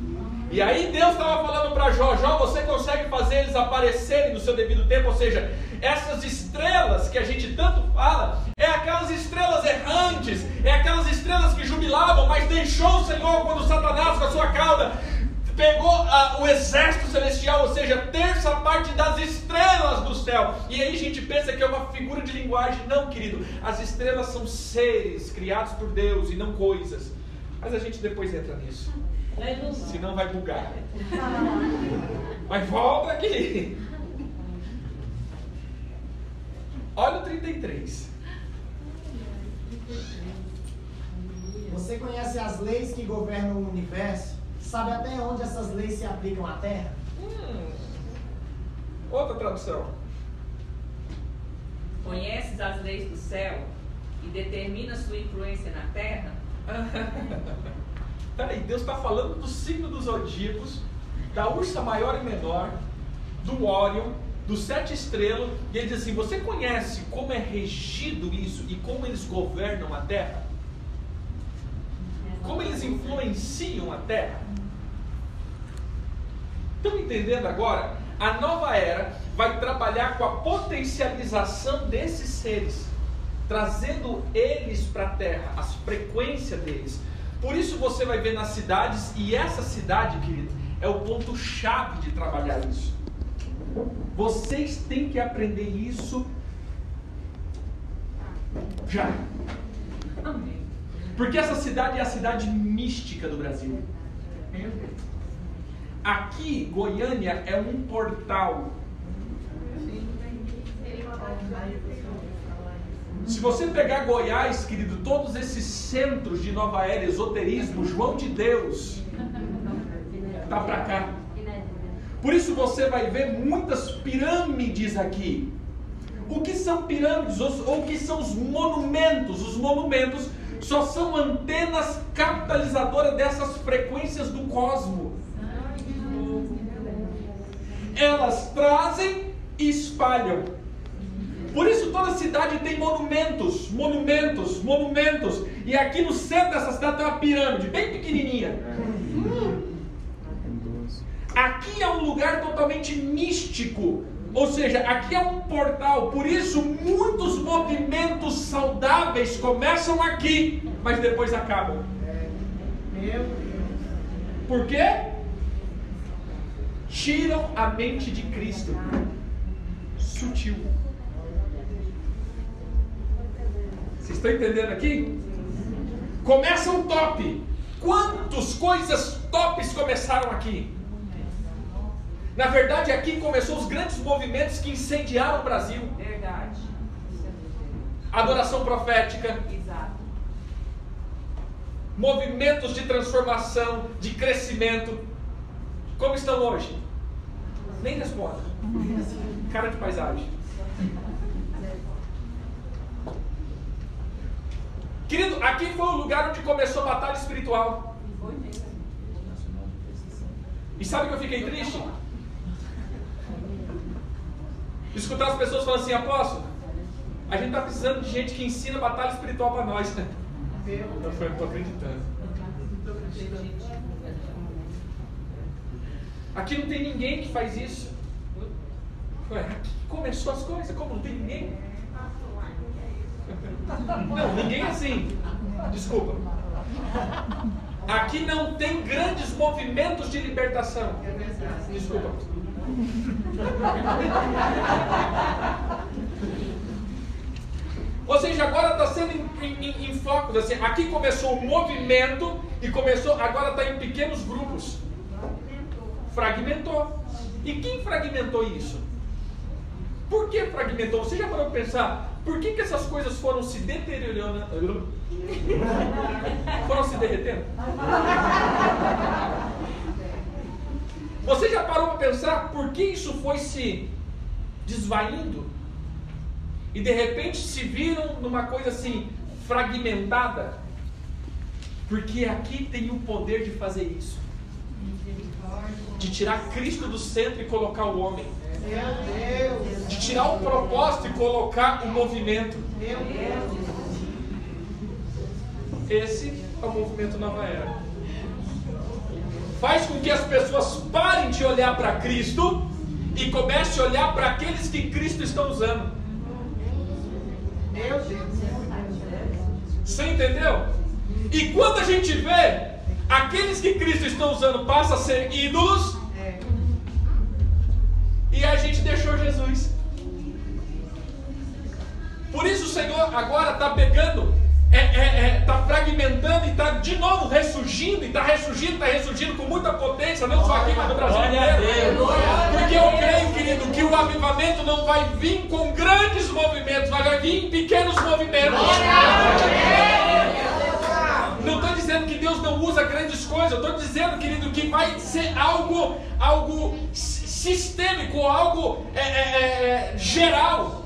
E aí Deus estava falando para Jó, Jó, você consegue fazer eles aparecerem no seu devido tempo, ou seja, essas estrelas que a gente tanto fala, é aquelas estrelas errantes, é aquelas estrelas que jubilavam, mas deixou o Senhor quando Satanás com a sua cauda pegou uh, o exército celestial, ou seja, terça parte das estrelas do céu. E aí a gente pensa que é uma figura de linguagem. Não, querido, as estrelas são seres criados por Deus e não coisas. Mas a gente depois entra nisso. Senão vai bugar. [laughs] Mas volta aqui. Olha o 33.
Você conhece as leis que governam o universo? Sabe até onde essas leis se aplicam à Terra? Hum.
Outra tradução.
Conheces as leis do céu e determina sua influência na Terra? [laughs]
Peraí, Deus está falando do signo dos zodíacos, da ursa maior e menor, do Órion, dos sete estrelas, e ele diz assim: Você conhece como é regido isso e como eles governam a terra? Como eles influenciam a terra? Estão entendendo agora? A nova era vai trabalhar com a potencialização desses seres, trazendo eles para a terra, as frequências deles. Por isso você vai ver nas cidades, e essa cidade, querido, é o ponto-chave de trabalhar isso. Vocês têm que aprender isso já. Porque essa cidade é a cidade mística do Brasil. Aqui, Goiânia é um portal. Se você pegar Goiás, querido, todos esses centros de nova era, esoterismo, João de Deus, tá para cá. Por isso você vai ver muitas pirâmides aqui. O que são pirâmides ou o que são os monumentos? Os monumentos só são antenas capitalizadoras dessas frequências do cosmos. Elas trazem e espalham. Por isso toda cidade tem monumentos, monumentos, monumentos. E aqui no centro dessa cidade tem uma pirâmide, bem pequenininha. Aqui é um lugar totalmente místico. Ou seja, aqui é um portal, por isso muitos movimentos saudáveis começam aqui, mas depois acabam. Por quê? Tiram a mente de Cristo. Sutil. Vocês estão entendendo aqui? Começa um top. Quantas coisas tops começaram aqui? Na verdade, aqui começou os grandes movimentos que incendiaram o Brasil.
Verdade.
Adoração profética.
Exato.
Movimentos de transformação, de crescimento. Como estão hoje? Nem responda. Cara de paisagem. Querido, aqui foi o lugar onde começou a batalha espiritual. E sabe que eu fiquei triste? Escutar as pessoas falando assim, apóstolo, a gente está precisando de gente que ensina batalha espiritual para nós. Né? Eu não estou acreditando. Aqui não tem ninguém que faz isso. Ué, aqui começou as coisas, como não tem ninguém? Não, ninguém assim. Desculpa. Aqui não tem grandes movimentos de libertação. Desculpa. Ou seja, agora está sendo em, em, em. Assim, aqui começou o movimento e começou, agora está em pequenos grupos. Fragmentou. E quem fragmentou isso? Por que fragmentou? Você já parou para pensar? Por que, que essas coisas foram se deteriorando? Foram se derretendo? Você já parou para pensar por que isso foi se desvaindo? E de repente se viram numa coisa assim, fragmentada? Porque aqui tem o poder de fazer isso de tirar Cristo do centro e colocar o homem. De tirar o propósito e colocar o movimento. Esse é o movimento Nova Era. Faz com que as pessoas parem de olhar para Cristo e comecem a olhar para aqueles que Cristo está usando. Você entendeu? E quando a gente vê aqueles que Cristo está usando passam a ser ídolos, e a gente deixou Jesus. Por isso o Senhor agora está pegando, está é, é, é, fragmentando e está de novo ressurgindo, e está ressurgindo, está ressurgindo com muita potência, não só aqui, mas no Brasil inteiro. Porque eu creio, querido, que o avivamento não vai vir com grandes movimentos, mas vai vir em pequenos movimentos. Não estou dizendo que Deus não usa grandes coisas, eu estou dizendo, querido, que vai ser algo, algo sistêmico, algo é, é, é, é geral.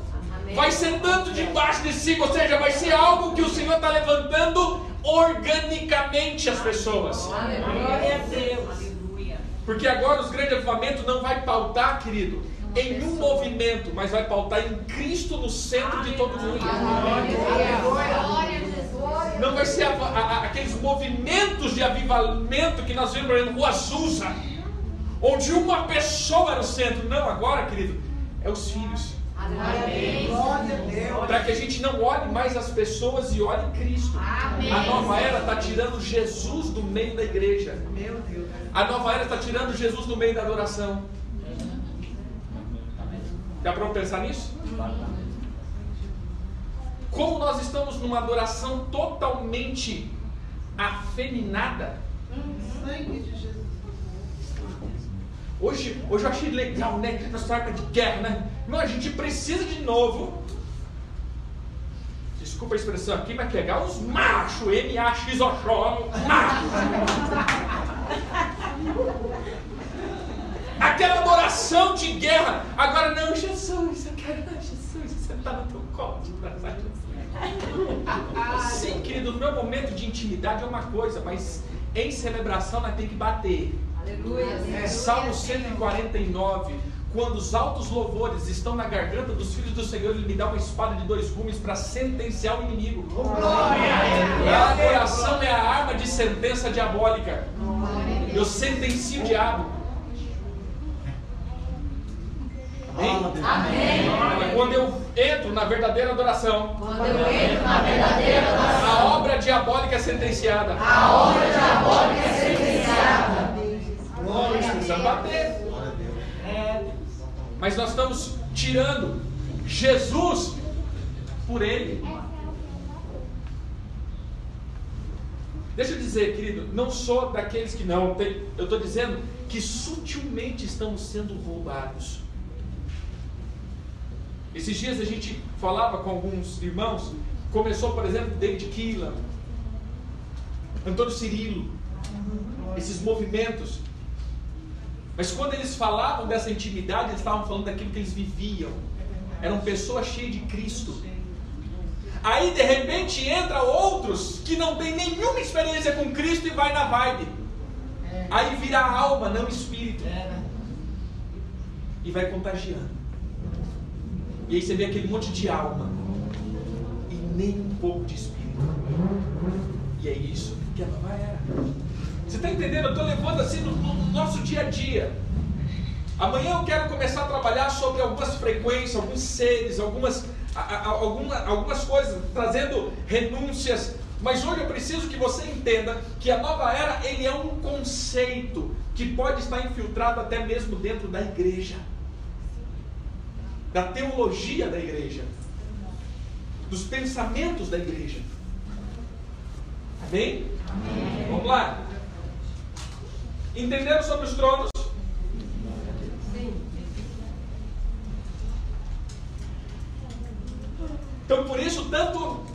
Vai ser tanto debaixo de si, ou seja, vai ser algo que o Senhor está levantando organicamente as pessoas.
Glória a Deus.
Porque agora os grandes avivamentos não vai pautar, querido, em um movimento, mas vai pautar em Cristo no centro de todo mundo. Não vai ser a, a, aqueles movimentos de avivamento que nós vimos, por exemplo, o Azusa onde uma pessoa era o centro. Não, agora, querido, é os filhos. Para que a gente não olhe mais as pessoas e olhe Cristo. A nova era está tirando Jesus do meio da igreja. A nova era está tirando Jesus do meio da adoração. Dá para pensar nisso? Como nós estamos numa adoração totalmente afeminada. Sangue de Jesus. Hoje, hoje eu achei legal, né? Nessa época de guerra, né? Não, a gente precisa de novo. Desculpa a expressão aqui, mas pegar os machos, M-A-X-O-X-O, machos. Aquela adoração de guerra. Agora, não, Jesus, eu quero, Jesus, você está no teu colo de Jesus. Sim, querido, no meu momento de intimidade é uma coisa, mas em celebração nós temos que bater. Aleluia. Salmo 149. Quando os altos louvores estão na garganta dos filhos do Senhor, Ele me dá uma espada de dois gumes para sentenciar o inimigo. A adoração é a arma de sentença diabólica. Eu sentencio o diabo. Amém? Amém. Quando eu entro na verdadeira adoração, quando eu entro na verdadeira adoração, a obra diabólica é sentenciada. A obra diabólica é sentenciada. Nós precisamos bater. Mas nós estamos tirando Jesus por ele. Deixa eu dizer, querido, não sou daqueles que não tem. Eu estou dizendo que sutilmente estamos sendo roubados. Esses dias a gente falava com alguns irmãos. Começou, por exemplo, David Keelan, Antônio Cirilo, esses movimentos mas quando eles falavam dessa intimidade, eles estavam falando daquilo que eles viviam. Eram pessoas cheias de Cristo. Aí de repente entra outros que não tem nenhuma experiência com Cristo e vai na vibe. Aí vira alma, não espírito. E vai contagiando. E aí você vê aquele monte de alma. E nem um pouco de espírito. E é isso que a nova era. Você está entendendo? Eu estou levando assim no, no, nosso dia a dia. Amanhã eu quero começar a trabalhar sobre algumas frequências, alguns seres, algumas, a, a, alguma, algumas coisas, trazendo renúncias Mas hoje eu preciso que você entenda que a nova era ele é um conceito que pode estar infiltrado até mesmo dentro da igreja, da teologia da igreja, dos pensamentos da igreja. Amém? Amém. Vamos lá. Entenderam sobre os tronos? Sim. Então por isso tanto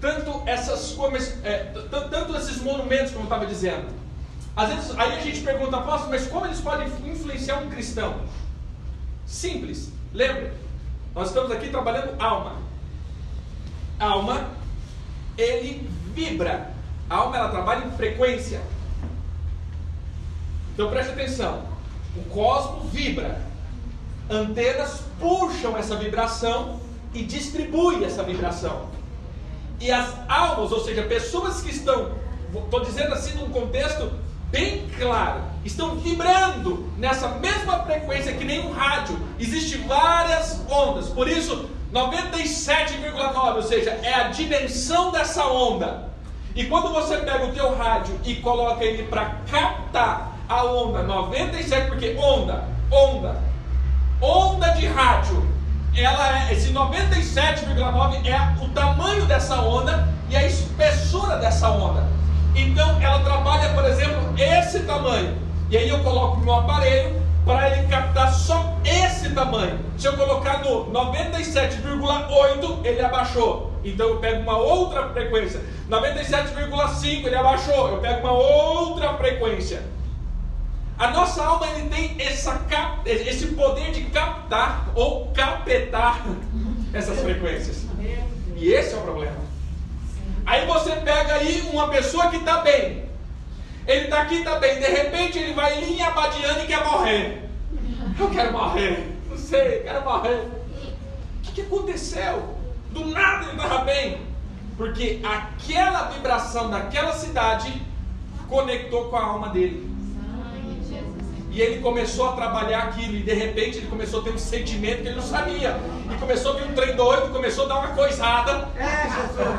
tanto essas é, tanto esses monumentos como eu estava dizendo. Às vezes aí a gente pergunta, apóstolo, mas como eles podem influenciar um cristão? Simples. Lembra? Nós estamos aqui trabalhando alma. Alma, ele vibra. A alma ela trabalha em frequência. Então preste atenção. O cosmos vibra. Antenas puxam essa vibração e distribuem essa vibração. E as almas, ou seja, pessoas que estão, estou dizendo assim num contexto bem claro, estão vibrando nessa mesma frequência que nem um rádio. Existem várias ondas, por isso 97,9, ou seja, é a dimensão dessa onda. E quando você pega o teu rádio e coloca ele para captar a onda 97, porque onda, onda, onda de rádio ela é, esse 97,9 é o tamanho dessa onda e a espessura dessa onda. Então ela trabalha, por exemplo, esse tamanho. E aí eu coloco no meu aparelho para ele captar só esse tamanho. Se eu colocar no 97,8, ele abaixou. Então eu pego uma outra frequência. 97,5 ele abaixou. Eu pego uma outra frequência. A nossa alma ele tem essa, esse poder de captar ou capetar [laughs] essas frequências. E esse é o problema. Aí você pega aí uma pessoa que está bem. Ele está aqui, está bem. De repente ele vai em Abadiana e quer morrer. Eu quero morrer. Não sei, quero morrer. O que, que aconteceu? Do nada ele estava bem. Porque aquela vibração daquela cidade conectou com a alma dele. E ele começou a trabalhar aquilo, e de repente ele começou a ter um sentimento que ele não sabia. E começou a vir um trem doido, começou a dar uma coisada.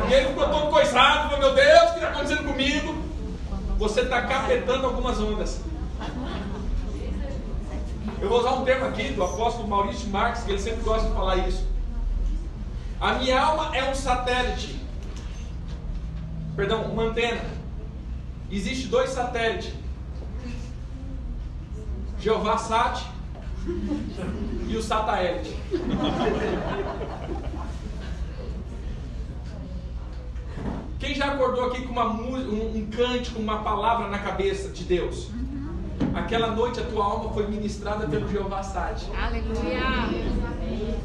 E ele ficou todo coisado, falou, meu Deus, o que está acontecendo comigo? Você está capetando algumas ondas. Eu vou usar um termo aqui do apóstolo Maurício Marques, que ele sempre gosta de falar isso. A minha alma é um satélite. Perdão, uma antena. Existe dois satélites Jeová Sat e o Sataete. Quem já acordou aqui com uma, um, um cântico, uma palavra na cabeça de Deus? Aquela noite a tua alma foi ministrada pelo Jeová Sat.
Aleluia.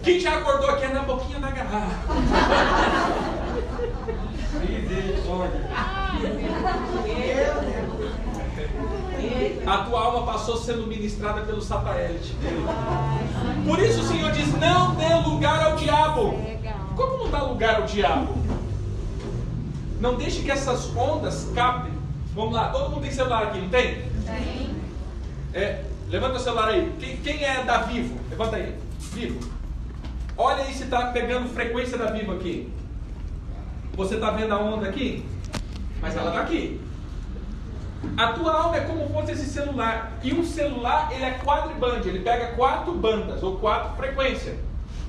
Quem já acordou aqui é na boquinha da garrafa? Misericórdia a tua alma passou sendo ministrada pelo satélite. Por isso o Senhor diz: não dê lugar ao diabo. Como não dá lugar ao diabo? Não deixe que essas ondas captem. Vamos lá, todo mundo tem celular aqui, não tem? Tem. É, levanta o celular aí. Quem, quem é da Vivo? Levanta aí. Vivo. Olha aí se está pegando frequência da Vivo aqui. Você está vendo a onda aqui? Mas ela está aqui. A tua alma é como fosse esse celular. E um celular, ele é quadriband, ele pega quatro bandas ou quatro frequências.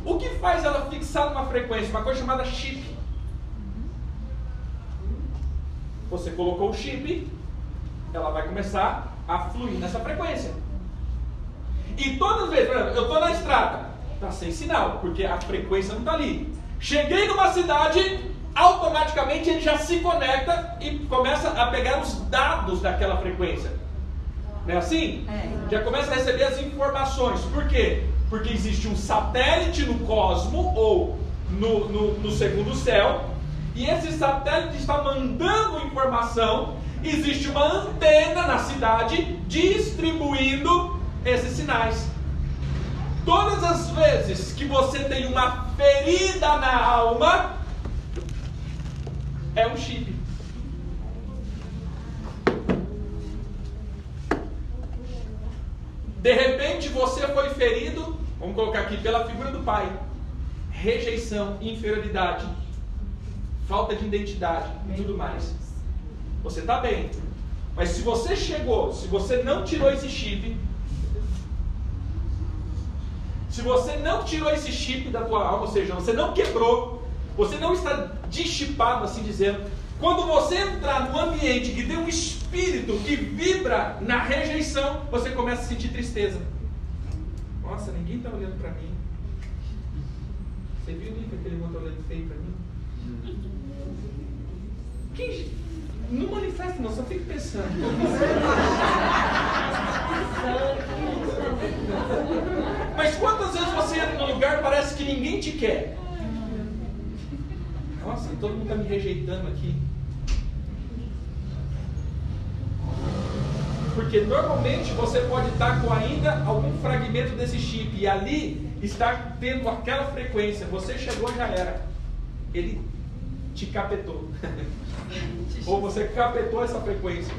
O que faz ela fixar numa frequência? Uma coisa chamada chip. Você colocou o chip, ela vai começar a fluir nessa frequência. E todas as vezes, por exemplo, eu estou na estrada, está sem sinal, porque a frequência não está ali. Cheguei numa cidade, automaticamente ele já se conecta e começa a pegar os dados daquela frequência. Não é assim? É. Já começa a receber as informações. Por quê? Porque existe um satélite no cosmo ou no, no, no segundo céu, e esse satélite está mandando informação. Existe uma antena na cidade distribuindo esses sinais. Todas as vezes que você tem uma ferida na alma, é um chip. De repente você foi ferido, vamos colocar aqui, pela figura do pai. rejeição, inferioridade, falta de identidade e tudo mais. Você está bem. Mas se você chegou, se você não tirou esse chip, se você não tirou esse chip da tua alma, ou seja, você não quebrou, você não está deschipado, assim dizendo, quando você entrar num ambiente que tem um espírito que vibra na rejeição, você começa a sentir tristeza. Nossa, ninguém está olhando para mim. Você viu que aquele está olhando feio para mim? Quem, não manifesta não, só fica pensando. [laughs] [laughs] Mas quantas vezes você entra num lugar e parece que ninguém te quer? Nossa, todo mundo está me rejeitando aqui. Porque normalmente você pode estar com ainda algum fragmento desse chip e ali está tendo aquela frequência. Você chegou já era. Ele te capetou. [laughs] Ou você capetou essa frequência.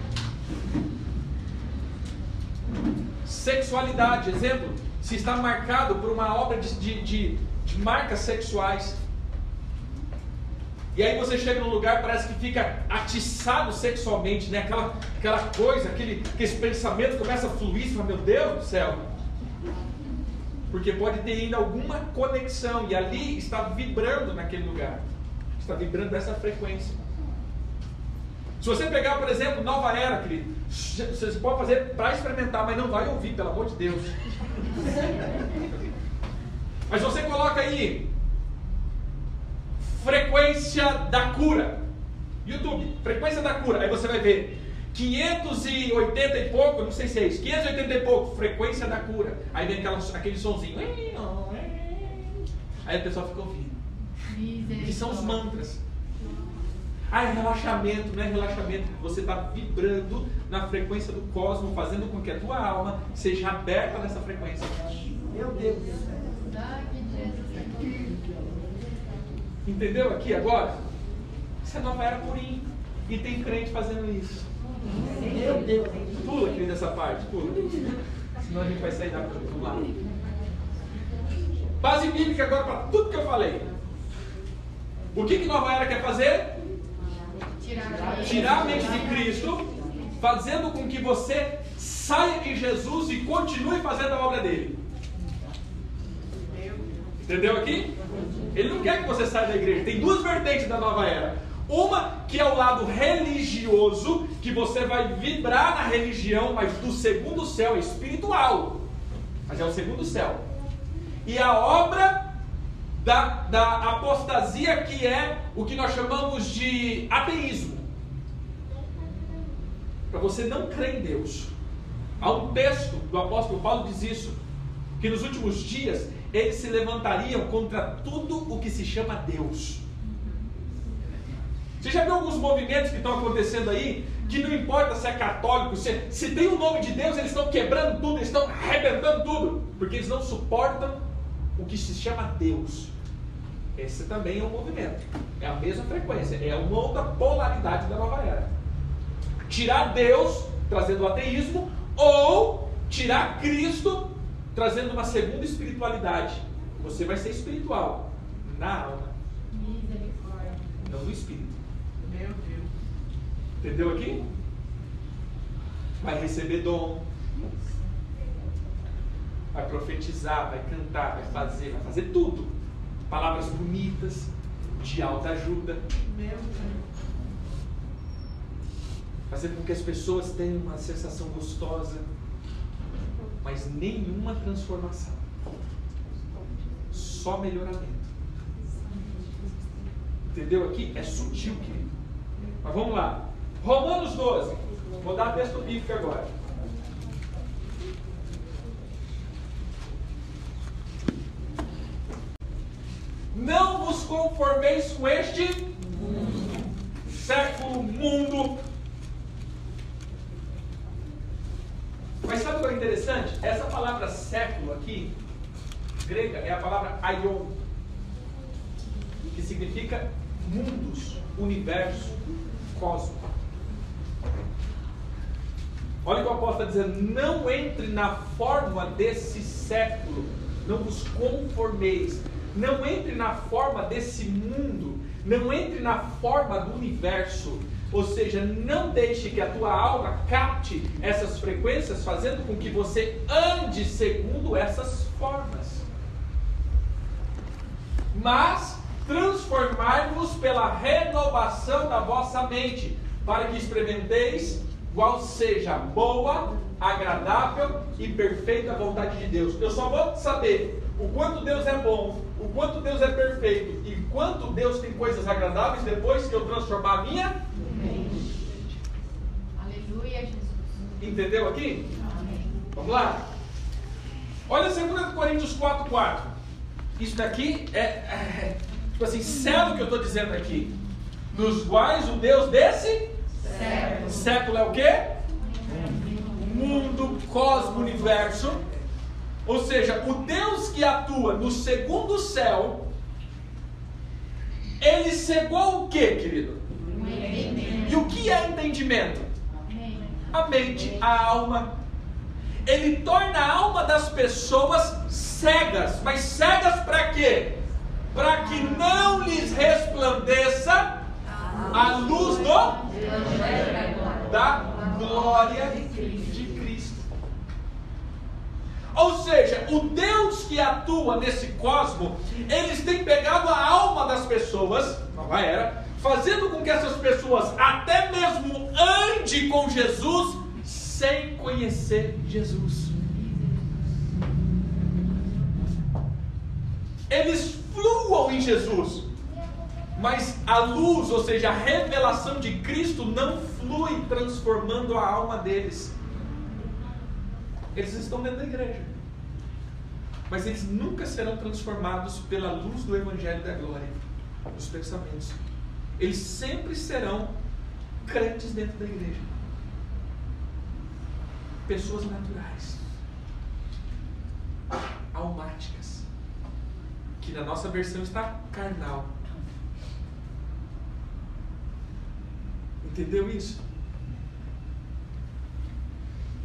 Sexualidade, exemplo, se está marcado por uma obra de, de, de, de marcas sexuais. E aí você chega num lugar, parece que fica atiçado sexualmente, né? Aquela, aquela coisa, aquele, aquele pensamento começa a fluir, você fala, meu Deus do céu. Porque pode ter ainda alguma conexão, e ali está vibrando naquele lugar. Está vibrando dessa frequência. Se você pegar, por exemplo, Nova Era, querido, você pode fazer para experimentar, mas não vai ouvir, pelo amor de Deus. Mas você coloca aí frequência da cura. YouTube, frequência da cura. Aí você vai ver 580 e pouco, não sei se é isso, 580 e pouco, frequência da cura. Aí vem aquela, aquele sonzinho. Aí o pessoal fica ouvindo. Que são os mantras. Ah, é relaxamento, não é relaxamento. Você está vibrando na frequência do cosmos, fazendo com que a tua alma seja aberta nessa frequência.
Meu Deus.
Entendeu aqui agora? Isso é nova era purinho. E tem crente fazendo isso.
Meu Deus.
Pula, querido, essa parte, pula. Senão a gente vai sair da do lado. Base bíblica agora para tudo que eu falei. O que, que Nova Era quer fazer? Tirar a mente de Cristo, fazendo com que você saia de Jesus e continue fazendo a obra dele. Entendeu aqui? Ele não quer que você saia da igreja. Tem duas vertentes da nova era. Uma que é o lado religioso, que você vai vibrar na religião, mas do segundo céu é espiritual. Mas é o segundo céu. E a obra da, da apostasia, que é o que nós chamamos de ateísmo. Para você não crer em Deus. Há um texto do apóstolo Paulo diz isso, que nos últimos dias eles se levantariam contra tudo o que se chama Deus. Você já viu alguns movimentos que estão acontecendo aí? Que não importa se é católico, se, se tem o nome de Deus, eles estão quebrando tudo, eles estão arrebentando tudo, porque eles não suportam o que se chama Deus. Esse também é um movimento, é a mesma frequência, é uma outra polaridade da nova era. Tirar Deus, trazendo o ateísmo, ou tirar Cristo, trazendo uma segunda espiritualidade. Você vai ser espiritual na alma, não no espírito.
Meu Deus.
Entendeu aqui? Vai receber dom. Vai profetizar, vai cantar, vai fazer, vai fazer tudo. Palavras bonitas, de alta ajuda.
Meu Deus.
Fazer com que as pessoas tenham uma sensação gostosa, mas nenhuma transformação. Só melhoramento. Entendeu aqui? É sutil, querido. Mas vamos lá. Romanos 12. Vou dar texto bíblico agora. Não vos conformeis com este século, mundo. Mas sabe o que é interessante? Essa palavra século aqui, grega, é a palavra aion, que significa mundos, universo, cosmos. Olha o que o apóstolo está dizendo: não entre na forma desse século, não vos conformeis, não entre na forma desse mundo, não entre na forma do universo. Ou seja, não deixe que a tua alma capte essas frequências, fazendo com que você ande segundo essas formas. Mas transformai-vos pela renovação da vossa mente, para que experimenteis qual seja boa, agradável e perfeita vontade de Deus. Eu só vou saber o quanto Deus é bom, o quanto Deus é perfeito e quanto Deus tem coisas agradáveis depois que eu transformar a minha mente.
Aleluia, Jesus.
Entendeu aqui? Vamos lá. Olha 2 Coríntios 4, 4. Isso daqui é, é tipo assim, sério o que eu estou dizendo aqui. Dos quais o Deus desse século, século é o quê? Mundo, cosmo, universo. Ou seja, o Deus que atua no segundo céu, ele cegou o que, querido? E o que é entendimento? A mente, a alma. Ele torna a alma das pessoas cegas. Mas cegas para quê? Para que não lhes resplandeça a luz do da glória de Cristo. Ou seja, o Deus que atua nesse cosmo, eles têm pegado a alma das pessoas, nova era, fazendo com que essas pessoas até mesmo ande com Jesus sem conhecer Jesus. Eles fluam em Jesus, mas a luz, ou seja, a revelação de Cristo não flui transformando a alma deles. Eles estão dentro da igreja, mas eles nunca serão transformados pela luz do Evangelho da Glória, dos pensamentos. Eles sempre serão crentes dentro da igreja, pessoas naturais, almáticas, que na nossa versão está carnal. Entendeu isso?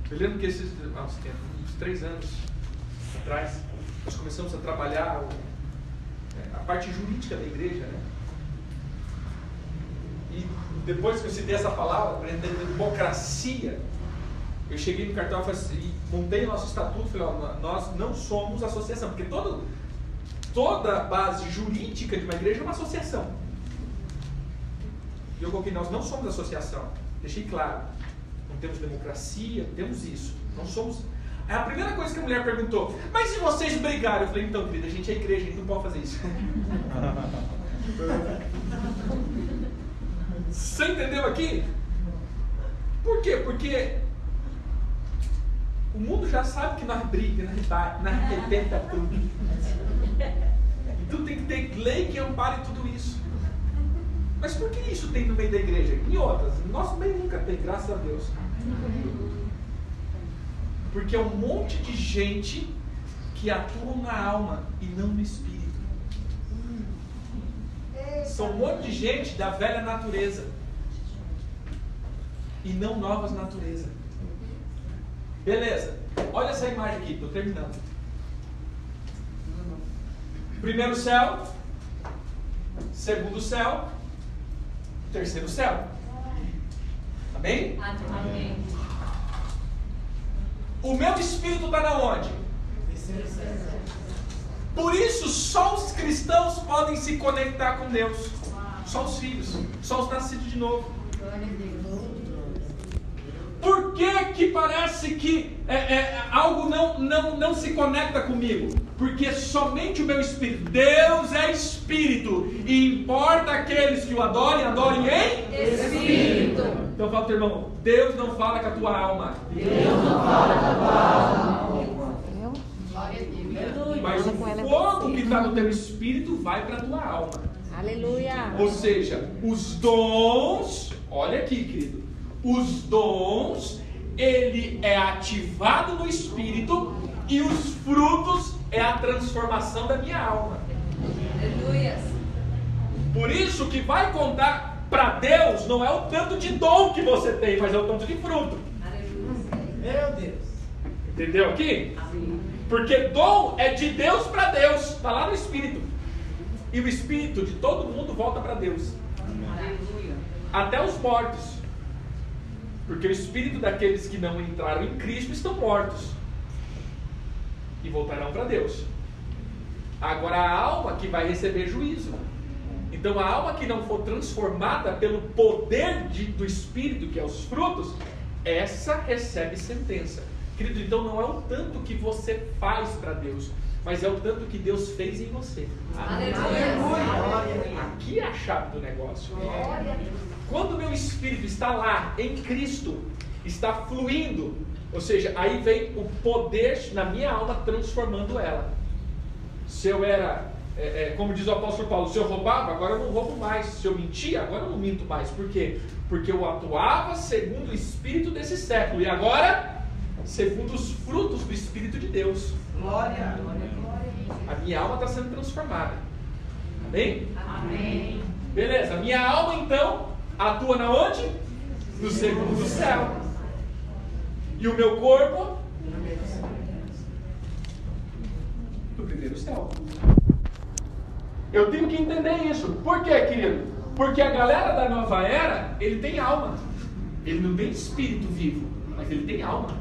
Eu lembro que esses há uns, uns três anos atrás, nós começamos a trabalhar é, a parte jurídica da igreja, né? E depois que eu citei essa palavra, democracia, eu cheguei no cartão e montei o nosso estatuto, falei, ó, nós não somos associação, porque todo, toda base jurídica de uma igreja é uma associação. E eu coloquei, nós não somos associação. Deixei claro. Temos democracia, temos isso. Não somos. A primeira coisa que a mulher perguntou, mas se vocês brigarem? Eu falei, então, querida, a gente é igreja, a gente não pode fazer isso. [laughs] Você entendeu aqui? Por quê? Porque o mundo já sabe que nós brigamos, nós, nós arrebenta tudo. Então tem que ter lei que ampare tudo isso. Mas por que isso tem no meio da igreja? Em outras, no nosso meio nunca tem, graças a Deus. Porque é um monte de gente que atua na alma e não no espírito. São um monte de gente da velha natureza e não novas naturezas. Beleza, olha essa imagem aqui, estou terminando. Primeiro céu, segundo céu, terceiro céu. Amém?
Amém.
O meu espírito está na onde? Por isso, só os cristãos podem se conectar com Deus. Só os filhos, só os nascidos de novo. Por que, que parece que é, é, algo não, não, não se conecta comigo? Porque somente o meu espírito, Deus é espírito, e importa aqueles que o adorem, adorem em
Espírito.
Então fala teu irmão, Deus não fala com a tua alma.
Deus não fala com a tua alma.
Deus.
Mas o fogo que está no teu espírito vai para a tua alma.
Aleluia.
Ou seja, os dons, olha aqui, querido, os dons, ele é ativado no espírito e os frutos é a transformação da minha alma.
Aleluias.
Por isso que vai contar para Deus não é o tanto de dom que você tem, mas é o tanto de fruto.
Meu Deus.
Entendeu aqui? Porque dom é de Deus para Deus, está lá no Espírito. e o espírito de todo mundo volta para Deus.
Aleluia.
Até os mortos. Porque o espírito daqueles que não entraram em Cristo estão mortos e voltarão para Deus. Agora a alma que vai receber juízo. Então a alma que não for transformada pelo poder de, do Espírito, que é os frutos, essa recebe sentença. Querido, então não é o tanto que você faz para Deus, mas é o tanto que Deus fez em você.
Aleluia.
Aqui é a chave do negócio. Quando meu espírito está lá em Cristo, está fluindo, ou seja, aí vem o poder na minha alma transformando ela. Se eu era, é, é, como diz o apóstolo Paulo, se eu roubava, agora eu não roubo mais. Se eu mentia, agora eu não minto mais. Por quê? Porque eu atuava segundo o espírito desse século e agora, segundo os frutos do Espírito de Deus.
Glória.
A minha alma está sendo transformada. Amém?
Amém.
Beleza, a minha alma então atua na onde? No segundo céu. E o meu corpo? No primeiro céu. Eu tenho que entender isso. Por quê, querido? Porque a galera da nova era, ele tem alma. Ele não tem espírito vivo, mas ele tem alma.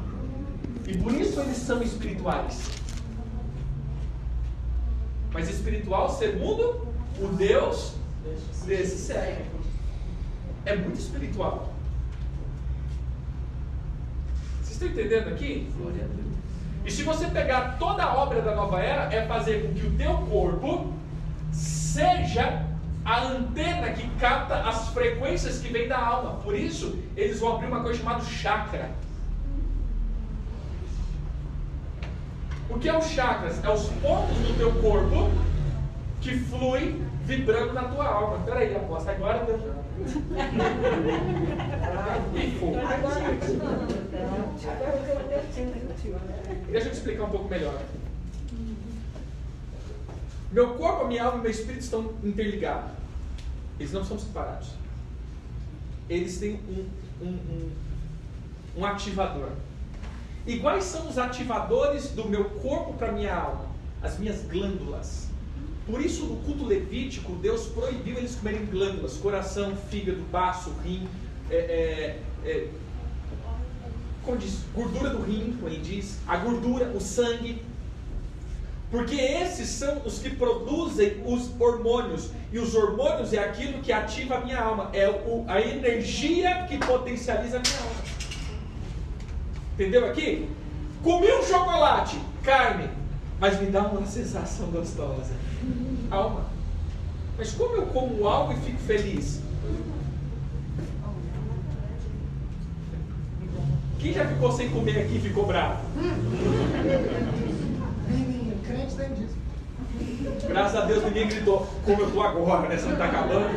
E por isso eles são espirituais. Mas espiritual segundo o Deus desse século. É muito espiritual. Vocês estão entendendo aqui? E se você pegar toda a obra da nova era, é fazer com que o teu corpo seja a antena que capta as frequências que vêm da alma. Por isso, eles vão abrir uma coisa chamada chakra. O que é os chakras? É os pontos do teu corpo que fluem vibrando na tua alma. Peraí, aposta, agora deu. Ih, fogo. Deixa eu te explicar um pouco melhor. Meu corpo, a minha alma e meu espírito estão interligados. Eles não são separados. Eles têm um, um, um, um ativador. E quais são os ativadores do meu corpo para minha alma? As minhas glândulas. Por isso, no culto levítico, Deus proibiu eles comerem glândulas: coração, fígado, baço, rim, é, é, é, como diz, gordura do rim, como ele diz, a gordura, o sangue. Porque esses são os que produzem os hormônios. E os hormônios é aquilo que ativa a minha alma. É o, a energia que potencializa a minha alma. Entendeu aqui? Comi um chocolate, carne, mas me dá uma sensação gostosa. Alma. Mas como eu como algo e fico feliz? Quem já ficou sem comer aqui e ficou bravo?
Crente tem disso.
Graças a Deus ninguém gritou como eu estou agora, né? Você não está acabando.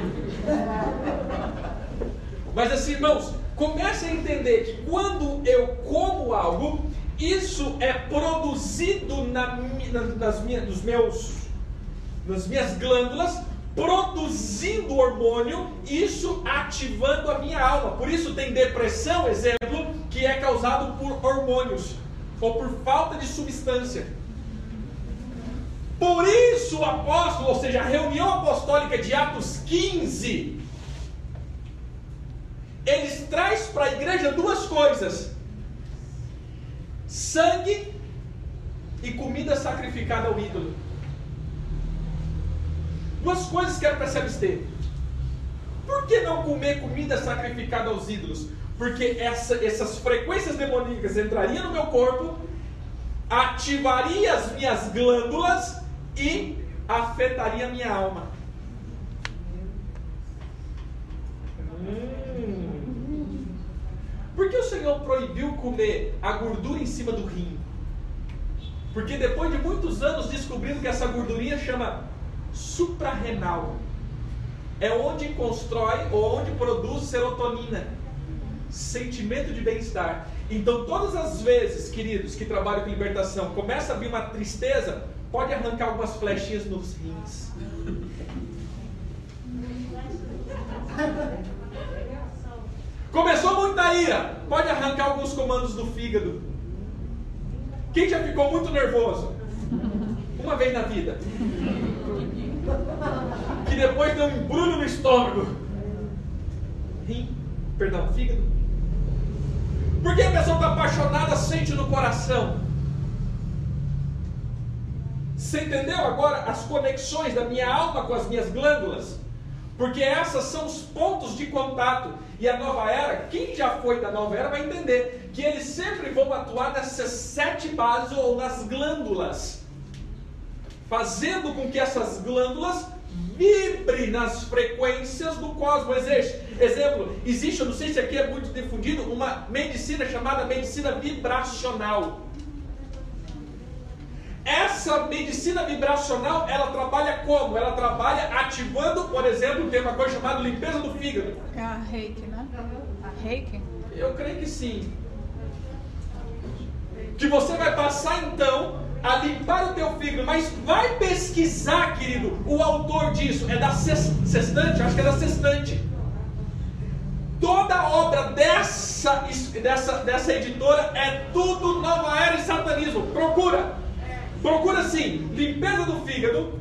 Mas assim, irmãos, comece a entender que quando eu como algo, isso é produzido na, na, nas, minhas, nos meus, nas minhas glândulas, produzindo hormônio, isso ativando a minha alma. Por isso tem depressão, exemplo, que é causado por hormônios ou por falta de substância. Por isso o apóstolo, ou seja, a reunião apostólica de Atos 15, eles traz para a igreja duas coisas: sangue e comida sacrificada ao ídolo. Duas coisas que era para se abster. Por que não comer comida sacrificada aos ídolos? Porque essa, essas frequências demoníacas entrariam no meu corpo, ativaria as minhas glândulas e afetaria minha alma. Hum. Por que o Senhor proibiu comer a gordura em cima do rim? Porque depois de muitos anos descobrindo que essa gordurinha chama suprarrenal. É onde constrói ou onde produz serotonina, sentimento de bem-estar. Então, todas as vezes, queridos, que trabalham com libertação, começa a vir uma tristeza, pode arrancar algumas flechinhas nos rins. Começou muita ira, pode arrancar alguns comandos do fígado. Quem já ficou muito nervoso? Uma vez na vida. que depois deu um embrulho no estômago. Rim, perdão, fígado. Porque a pessoa está apaixonada, sente no coração. Você entendeu agora as conexões da minha alma com as minhas glândulas? Porque essas são os pontos de contato. E a nova era, quem já foi da nova era vai entender que eles sempre vão atuar nessas sete bases ou nas glândulas, fazendo com que essas glândulas vibrem nas frequências do cosmos. Exemplo, existe, eu não sei se aqui é muito difundido, uma medicina chamada medicina vibracional. Essa medicina vibracional, ela trabalha como? Ela trabalha ativando, por exemplo, tem uma coisa chamada limpeza do fígado.
É a reiki, né? A reiki?
Eu creio que sim. Que você vai passar então a limpar o teu fígado, mas vai pesquisar, querido, o autor disso. É da Sextante? Acho que é da Sextante. Toda obra dessa, dessa, dessa editora é tudo nova era e satanismo. Procura. Procura assim, limpeza do fígado.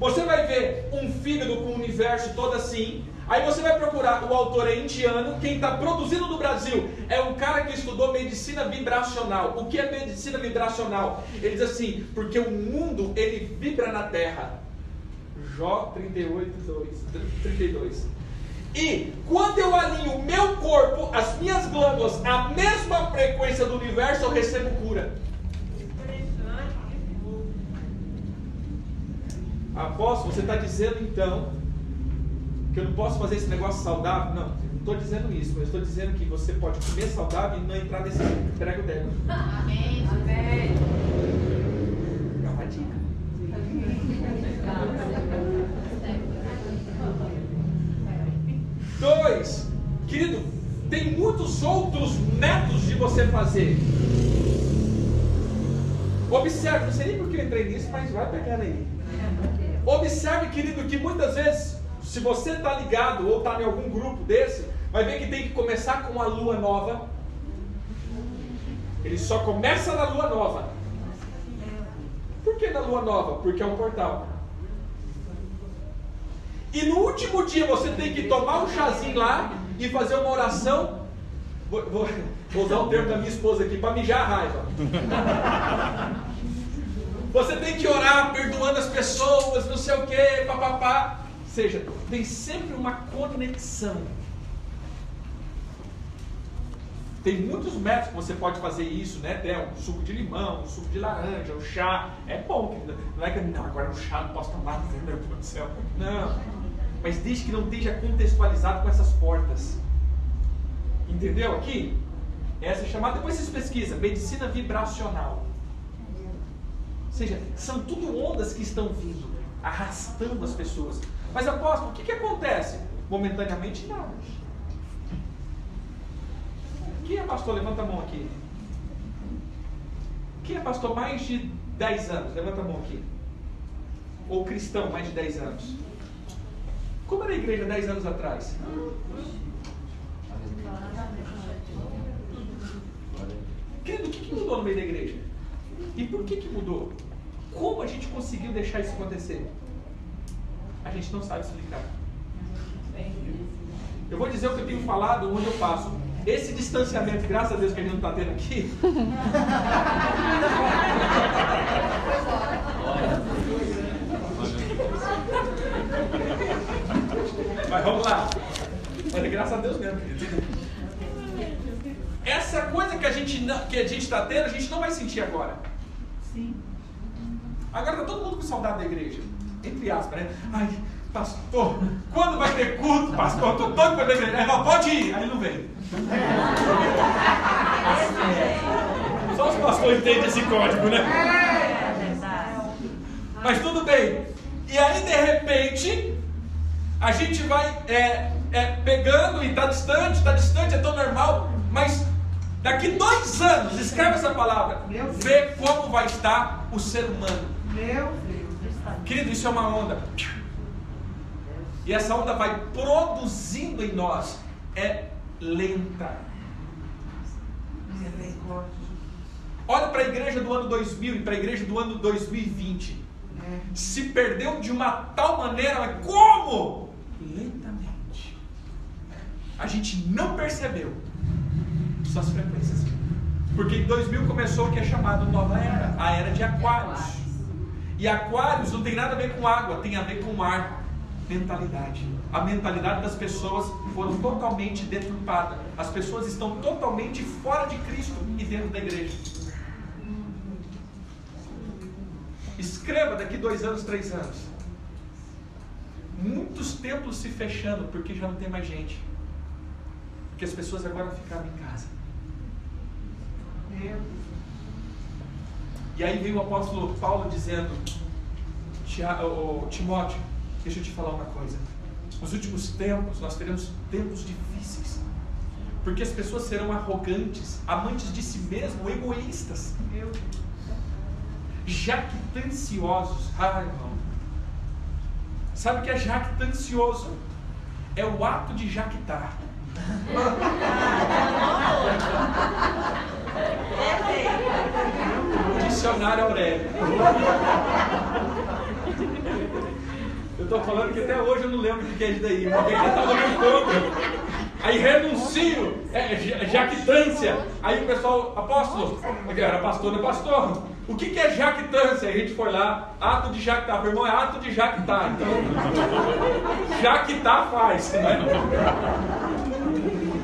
Você vai ver um fígado com o universo todo assim. Aí você vai procurar, o autor é indiano, quem está produzindo no Brasil é um cara que estudou medicina vibracional. O que é medicina vibracional? Ele diz assim, porque o mundo ele vibra na Terra. Jó 38, 2, 32. E quando eu alinho o meu corpo, as minhas glândulas, a mesma frequência do universo, eu recebo cura. Apóstolo, você está dizendo então que eu não posso fazer esse negócio saudável? Não, não estou dizendo isso, mas estou dizendo que você pode comer saudável e não entrar nesse prego dela.
Amém. Amém.
É uma dica. Dois, querido, tem muitos outros métodos de você fazer. Observe, não sei nem por que eu entrei nisso, mas vai pegar aí. Observe, querido, que muitas vezes, se você está ligado ou está em algum grupo desse, vai ver que tem que começar com a lua nova. Ele só começa na lua nova. Por que na lua nova? Porque é um portal. E no último dia você tem que tomar um chazinho lá e fazer uma oração. Vou, vou, vou usar o termo da minha esposa aqui para mijar a raiva. Você tem que orar perdoando as pessoas, não sei o que, papapá. Ou seja, tem sempre uma conexão. Tem muitos métodos que você pode fazer isso, né? Tem um suco de limão, um suco de laranja, um chá. É bom, não é que não, agora no chá não posso tomar, [laughs] meu Deus do céu. Não. Mas desde que não esteja contextualizado com essas portas. Entendeu aqui? Essa é chamada, depois vocês pesquisam, medicina vibracional. Ou seja, são tudo ondas que estão vindo, arrastando as pessoas. Mas apóstolo, o que, que acontece? Momentaneamente nada. Quem é pastor? Levanta a mão aqui. Quem é pastor mais de 10 anos? Levanta a mão aqui. Ou cristão mais de 10 anos? Como era a igreja 10 anos atrás? Querido, o que, que mudou no meio da igreja? E por que, que mudou? Como a gente conseguiu deixar isso acontecer? A gente não sabe explicar. Eu vou dizer o que eu tenho falado onde eu passo. Esse distanciamento, graças a Deus que a gente não está tendo aqui. [laughs] Mas vamos lá. Mas graças a Deus mesmo. Essa coisa que a gente está tendo, a gente não vai sentir agora. Agora está todo mundo com saudade da igreja. Entre aspas, né? Ai, pastor, quando vai ter culto, pastor? Estou doido para ver igreja. Aí, pode ir. Aí não vem. Só os pastores entendem esse código, né? Mas tudo bem. E aí, de repente, a gente vai é, é, pegando e está distante, está distante, é tão normal, mas daqui dois anos, escreve essa palavra, vê como vai estar o ser humano.
Meu Deus.
Querido, isso é uma onda. E essa onda vai produzindo em nós. É lenta. Olha para a igreja do ano 2000 e para a igreja do ano 2020. se perdeu de uma tal maneira, mas como? Lentamente. A gente não percebeu suas frequências. Porque em 2000 começou o que é chamado Nova Era, a Era de Aquários. E Aquários não tem nada a ver com água, tem a ver com ar, mentalidade. A mentalidade das pessoas foram totalmente deturpada. As pessoas estão totalmente fora de Cristo e dentro da igreja. Escreva daqui dois anos, três anos. Muitos templos se fechando porque já não tem mais gente. Porque as pessoas agora ficaram em casa. E aí vem o apóstolo Paulo dizendo: Timóteo, deixa eu te falar uma coisa. Nos últimos tempos, nós teremos tempos difíceis. Porque as pessoas serão arrogantes, amantes de si mesmo, egoístas. Jactanciosos. Ah, irmão. Sabe o que é jactancioso? É o ato de jactar. [laughs] Dicionário Aurélio. Eu estou falando que até hoje eu não lembro o que é isso daí, mas ele estava no encontro. Aí renuncio, é, é jactância. Aí o pessoal, apóstolo, era pastor, não é pastor. O que, que é jactância? A gente foi lá, ato de jactar. Meu irmão, é ato de jactar. Então, jactar faz. Né?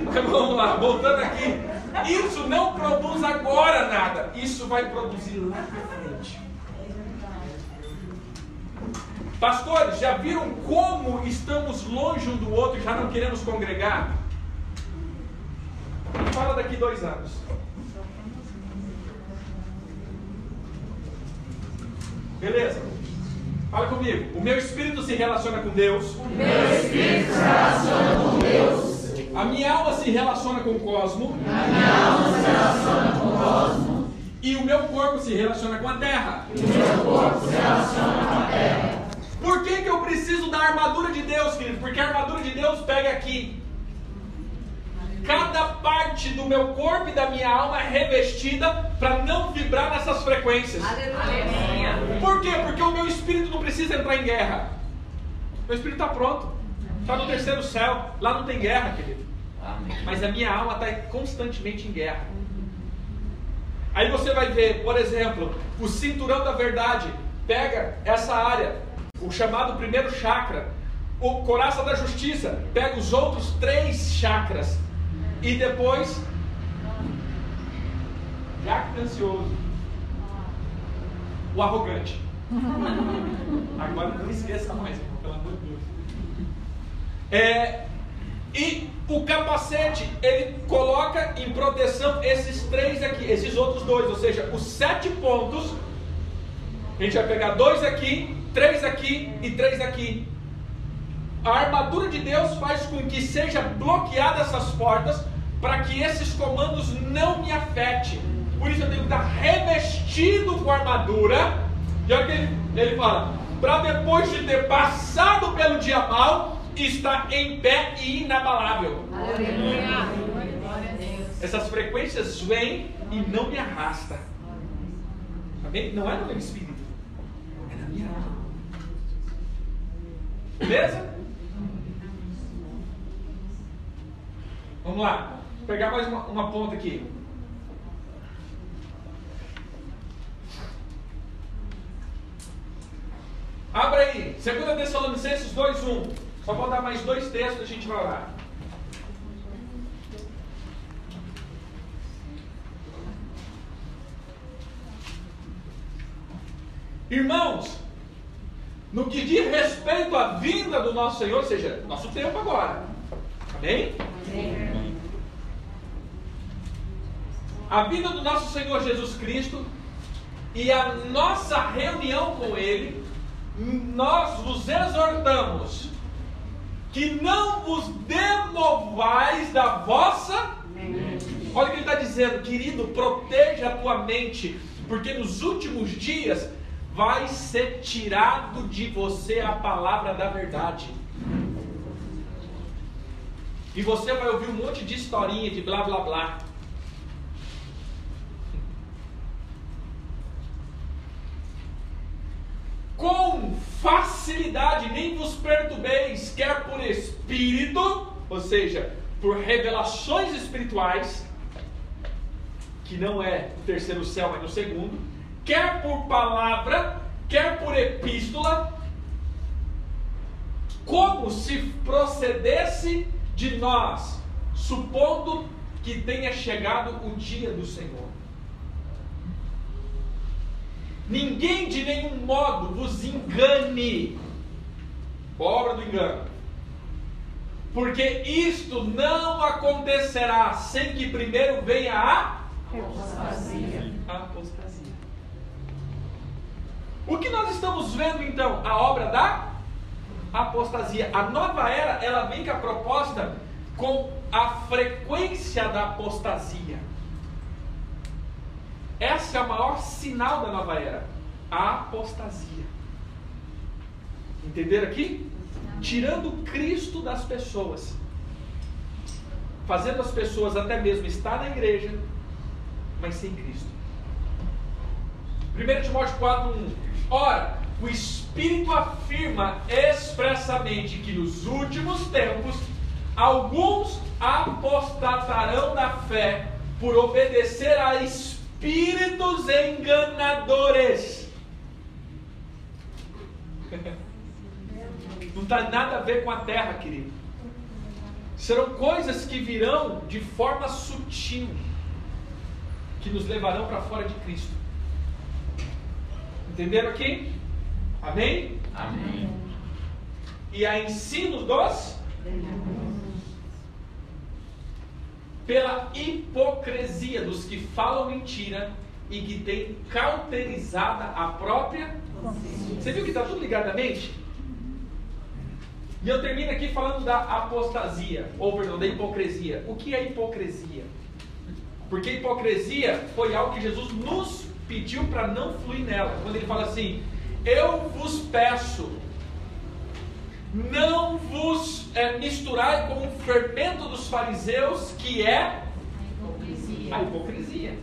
[laughs] Vamos lá, voltando aqui. Isso não produz agora nada. Isso vai produzir lá na frente. Pastores, já viram como estamos longe um do outro e já não queremos congregar? Fala daqui dois anos. Beleza? Fala comigo. O meu espírito se relaciona com Deus.
O meu espírito se relaciona com Deus.
A minha alma se relaciona com o cosmo.
A minha alma se relaciona com o cosmo.
E o meu corpo se relaciona com a terra.
E o meu corpo se relaciona com a terra.
Por que, que eu preciso da armadura de Deus, querido? Porque a armadura de Deus pega aqui. Cada parte do meu corpo e da minha alma é revestida para não vibrar nessas frequências.
Aleluia.
Por quê? Porque o meu espírito não precisa entrar em guerra. Meu espírito está pronto. Está no terceiro céu. Lá não tem guerra, querido. Mas a minha alma está constantemente em guerra. Aí você vai ver, por exemplo, o cinturão da verdade. Pega essa área, o chamado primeiro chakra. O coraça da justiça. Pega os outros três chakras. E depois. Jactancioso. O arrogante. [laughs] Agora não esqueça mais, pelo amor de Deus. É, e o capacete, ele coloca em proteção esses três aqui, esses outros dois, ou seja, os sete pontos. A gente vai pegar dois aqui, três aqui e três aqui. A armadura de Deus faz com que seja bloqueada essas portas para que esses comandos não me afetem. Por isso eu tenho que estar revestido com armadura. E olha o que ele, ele fala: para depois de ter passado pelo dia mal, está em pé e inabalável.
Aleluia.
Essas frequências vêm e não me arrasta. Amém? Não é no meu espírito, é na minha alma. Beleza? Vamos lá. Vou pegar mais uma, uma ponta aqui. Abra aí, 2 Tessalonicenses 2:1. Só vou dar mais dois textos e a gente vai orar. Irmãos, no que diz respeito à vinda do nosso Senhor, ou seja, nosso tempo agora. Amém? Amém. A vinda do nosso Senhor Jesus Cristo e a nossa reunião com Ele, nós vos exortamos que não vos demovais da vossa. Olha o que ele está dizendo, querido, proteja a tua mente, porque nos últimos dias vai ser tirado de você a palavra da verdade. E você vai ouvir um monte de historinha de blá blá blá. Com facilidade, nem vos perturbeis, quer por espírito, ou seja, por revelações espirituais, que não é o terceiro céu, mas no segundo, quer por palavra, quer por epístola, como se procedesse de nós, supondo que tenha chegado o dia do Senhor. Ninguém de nenhum modo vos engane. Obra do engano. Porque isto não acontecerá sem que primeiro venha a apostasia. Apostasia. O que nós estamos vendo então? A obra da apostasia. A nova era, ela vem com a proposta com a frequência da apostasia. Essa é o maior sinal da nova era, a apostasia. Entenderam aqui? Tirando Cristo das pessoas, fazendo as pessoas até mesmo estar na igreja, mas sem Cristo. 1 Timóteo 4, 1. Ora, o Espírito afirma expressamente que nos últimos tempos alguns apostatarão da fé por obedecer a espíritos enganadores. [laughs] Não tem nada a ver com a terra, querido. Serão coisas que virão de forma sutil, que nos levarão para fora de Cristo. Entenderam aqui? Amém?
Amém.
E a ensinos dos pela hipocrisia dos que falam mentira e que têm cauterizada a própria Você viu que está tudo ligado à mente? E eu termino aqui falando da apostasia, ou perdão, da hipocrisia. O que é hipocrisia? Porque hipocrisia foi algo que Jesus nos pediu para não fluir nela. Quando ele fala assim: Eu vos peço, não vos é, misturai com o fermento dos fariseus, que é
Hipocrisia.
a hipocrisia.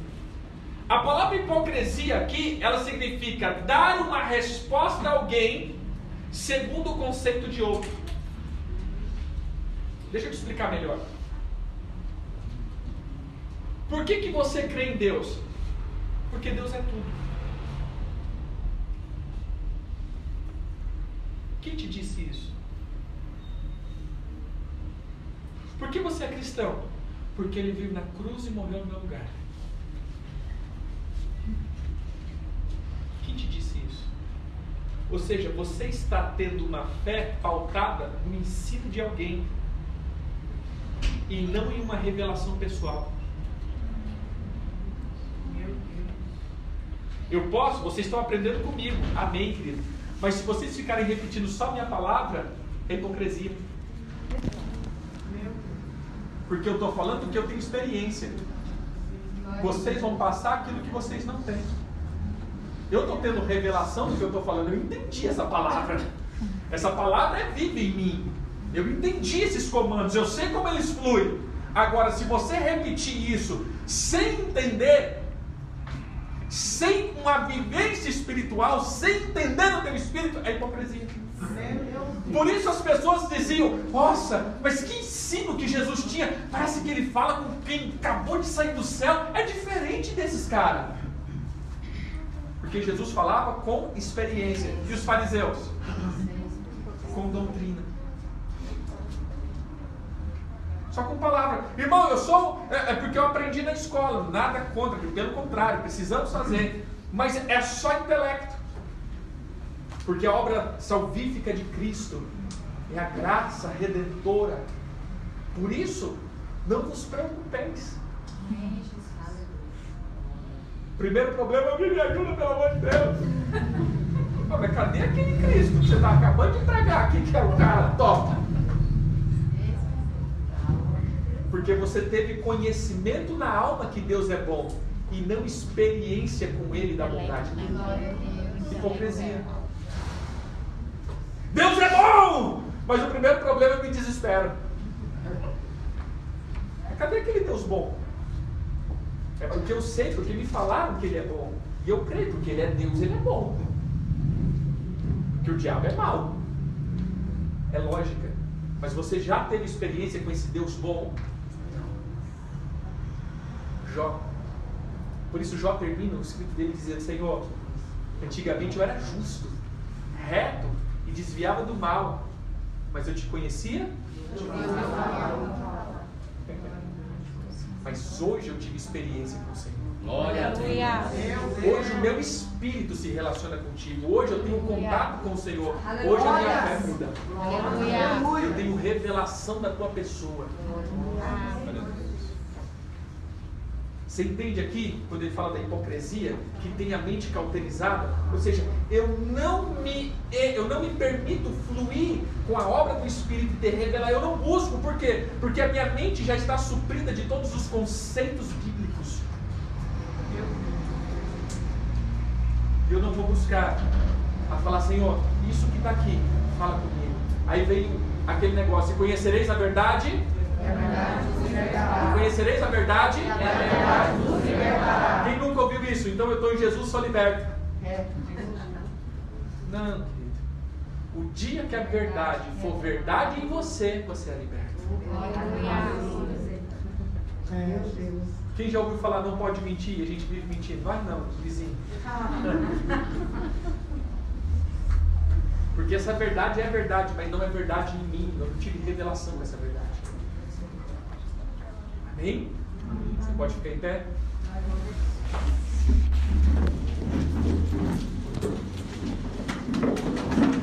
A palavra hipocrisia aqui, ela significa dar uma resposta a alguém segundo o conceito de outro. Deixa eu te explicar melhor. Por que, que você crê em Deus? Porque Deus é tudo. Quem te disse isso? Por que você é cristão? Porque ele veio na cruz e morreu no meu lugar. Quem te disse isso? Ou seja, você está tendo uma fé pautada no ensino de alguém e não em uma revelação pessoal. Eu posso, vocês estão aprendendo comigo, amém, querido. Mas se vocês ficarem repetindo só minha palavra, é hipocrisia. Porque eu estou falando porque eu tenho experiência. Vocês vão passar aquilo que vocês não têm. Eu estou tendo revelação do que eu estou falando. Eu entendi essa palavra. Essa palavra é viva em mim. Eu entendi esses comandos. Eu sei como eles fluem. Agora, se você repetir isso sem entender, sem uma vivência espiritual, sem entender o teu espírito, é hipocrisia. Por isso as pessoas diziam: Nossa, mas que ensino que Jesus tinha! Parece que ele fala com quem acabou de sair do céu. É diferente desses caras. Porque Jesus falava com experiência. E os fariseus? Com doutrina. Só com palavra. Irmão, eu sou. É, é porque eu aprendi na escola. Nada contra, pelo contrário, precisamos fazer. Mas é só intelecto. Porque a obra salvífica de Cristo é a graça redentora. Por isso, não vos preocupeis. Primeiro problema, me ajuda, pelo amor de Deus. [laughs] Mas cadê aquele Cristo que você está acabando de entregar aqui, que é o cara top? Porque você teve conhecimento na alma que Deus é bom e não experiência com Ele da bondade dele. Hipocrisia. Deus é bom! Mas o primeiro problema é me desespero. Cadê aquele Deus bom? É porque eu sei, porque me falaram que Ele é bom. E eu creio, porque Ele é Deus, Ele é bom. Que o diabo é mau. É lógica. Mas você já teve experiência com esse Deus bom? Jó. Por isso Jó termina o escrito dele dizendo, Senhor, antigamente eu era justo, reto desviava do mal. Mas eu te conhecia? Mas hoje eu tive experiência com o Senhor.
Glória a Deus.
Hoje o meu espírito se relaciona contigo. Hoje eu tenho contato com o Senhor. Hoje a minha fé muda. Eu tenho revelação da tua pessoa. Você entende aqui, quando ele fala da hipocrisia, que tem a mente cauterizada? Ou seja, eu não me, eu não me permito fluir com a obra do Espírito e ter revelar. Eu não busco, por quê? Porque a minha mente já está suprida de todos os conceitos bíblicos. Eu não vou buscar a falar, Senhor, isso que está aqui, fala comigo. Aí veio aquele negócio, conhecereis a verdade?
Verdade, libertará.
Conhecereis a verdade?
É verdade, nos libertará.
Quem nunca ouviu isso? Então eu estou em Jesus, sou liberto.
É.
Não, querido. O dia que a verdade for verdade em você, você é liberto.
Meu Deus.
Quem já ouviu falar não pode mentir? A gente vive mentindo. Vai não, vizinho. Porque essa verdade é verdade, mas não é verdade em mim. Eu não tive revelação dessa verdade. Amém? Você pode ficar em pé? Thank